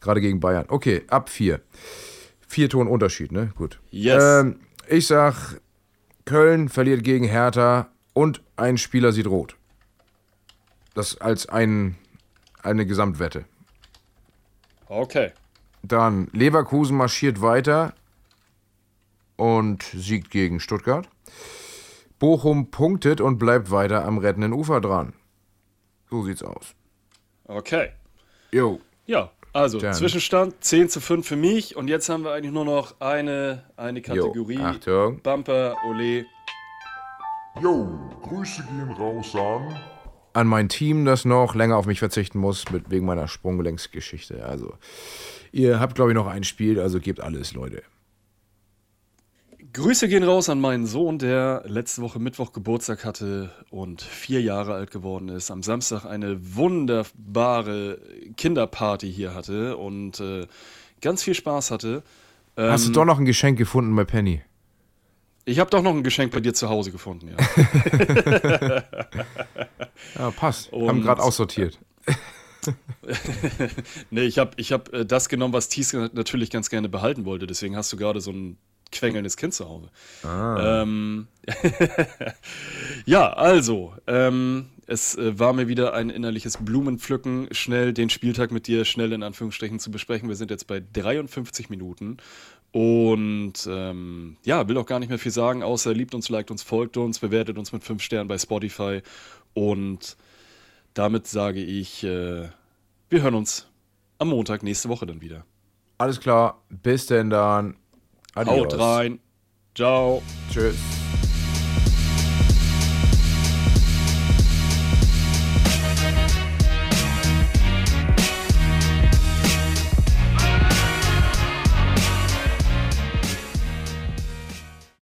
Gerade gegen Bayern. Okay, ab 4. Vier Toren Unterschied, ne? Gut. Yes. Ähm, ich sag, Köln verliert gegen Hertha und ein Spieler sieht rot. Das als ein, eine Gesamtwette. Okay. Dann Leverkusen marschiert weiter und siegt gegen Stuttgart. Bochum punktet und bleibt weiter am rettenden Ufer dran. So sieht's aus. Okay. Jo. Ja, also Dann. Zwischenstand 10 zu 5 für mich und jetzt haben wir eigentlich nur noch eine, eine Kategorie. Achtung. Bumper, Ole. Jo, Grüße gehen raus an. An mein Team, das noch länger auf mich verzichten muss, mit, wegen meiner Sprunggelenksgeschichte. Also, ihr habt, glaube ich, noch ein Spiel, also gebt alles, Leute. Grüße gehen raus an meinen Sohn, der letzte Woche Mittwoch Geburtstag hatte und vier Jahre alt geworden ist. Am Samstag eine wunderbare Kinderparty hier hatte und äh, ganz viel Spaß hatte. Hast du doch noch ein Geschenk gefunden bei Penny? Ich habe doch noch ein Geschenk bei dir zu Hause gefunden, ja. Ja, passt. Haben Und- gerade aussortiert. nee, ich habe ich hab, äh, das genommen, was Thies natürlich ganz gerne behalten wollte. Deswegen hast du gerade so ein quengelndes Kind zu Hause. Ähm, ja, also, ähm, es äh, war mir wieder ein innerliches Blumenpflücken, schnell den Spieltag mit dir schnell in Anführungsstrichen zu besprechen. Wir sind jetzt bei 53 Minuten. Und ähm, ja, will auch gar nicht mehr viel sagen, außer liebt uns, liked uns, folgt uns, bewertet uns mit 5 Sternen bei Spotify. Und damit sage ich, äh, wir hören uns am Montag nächste Woche dann wieder. Alles klar. Bis denn dann. Adios. Haut rein. Ciao. Tschüss.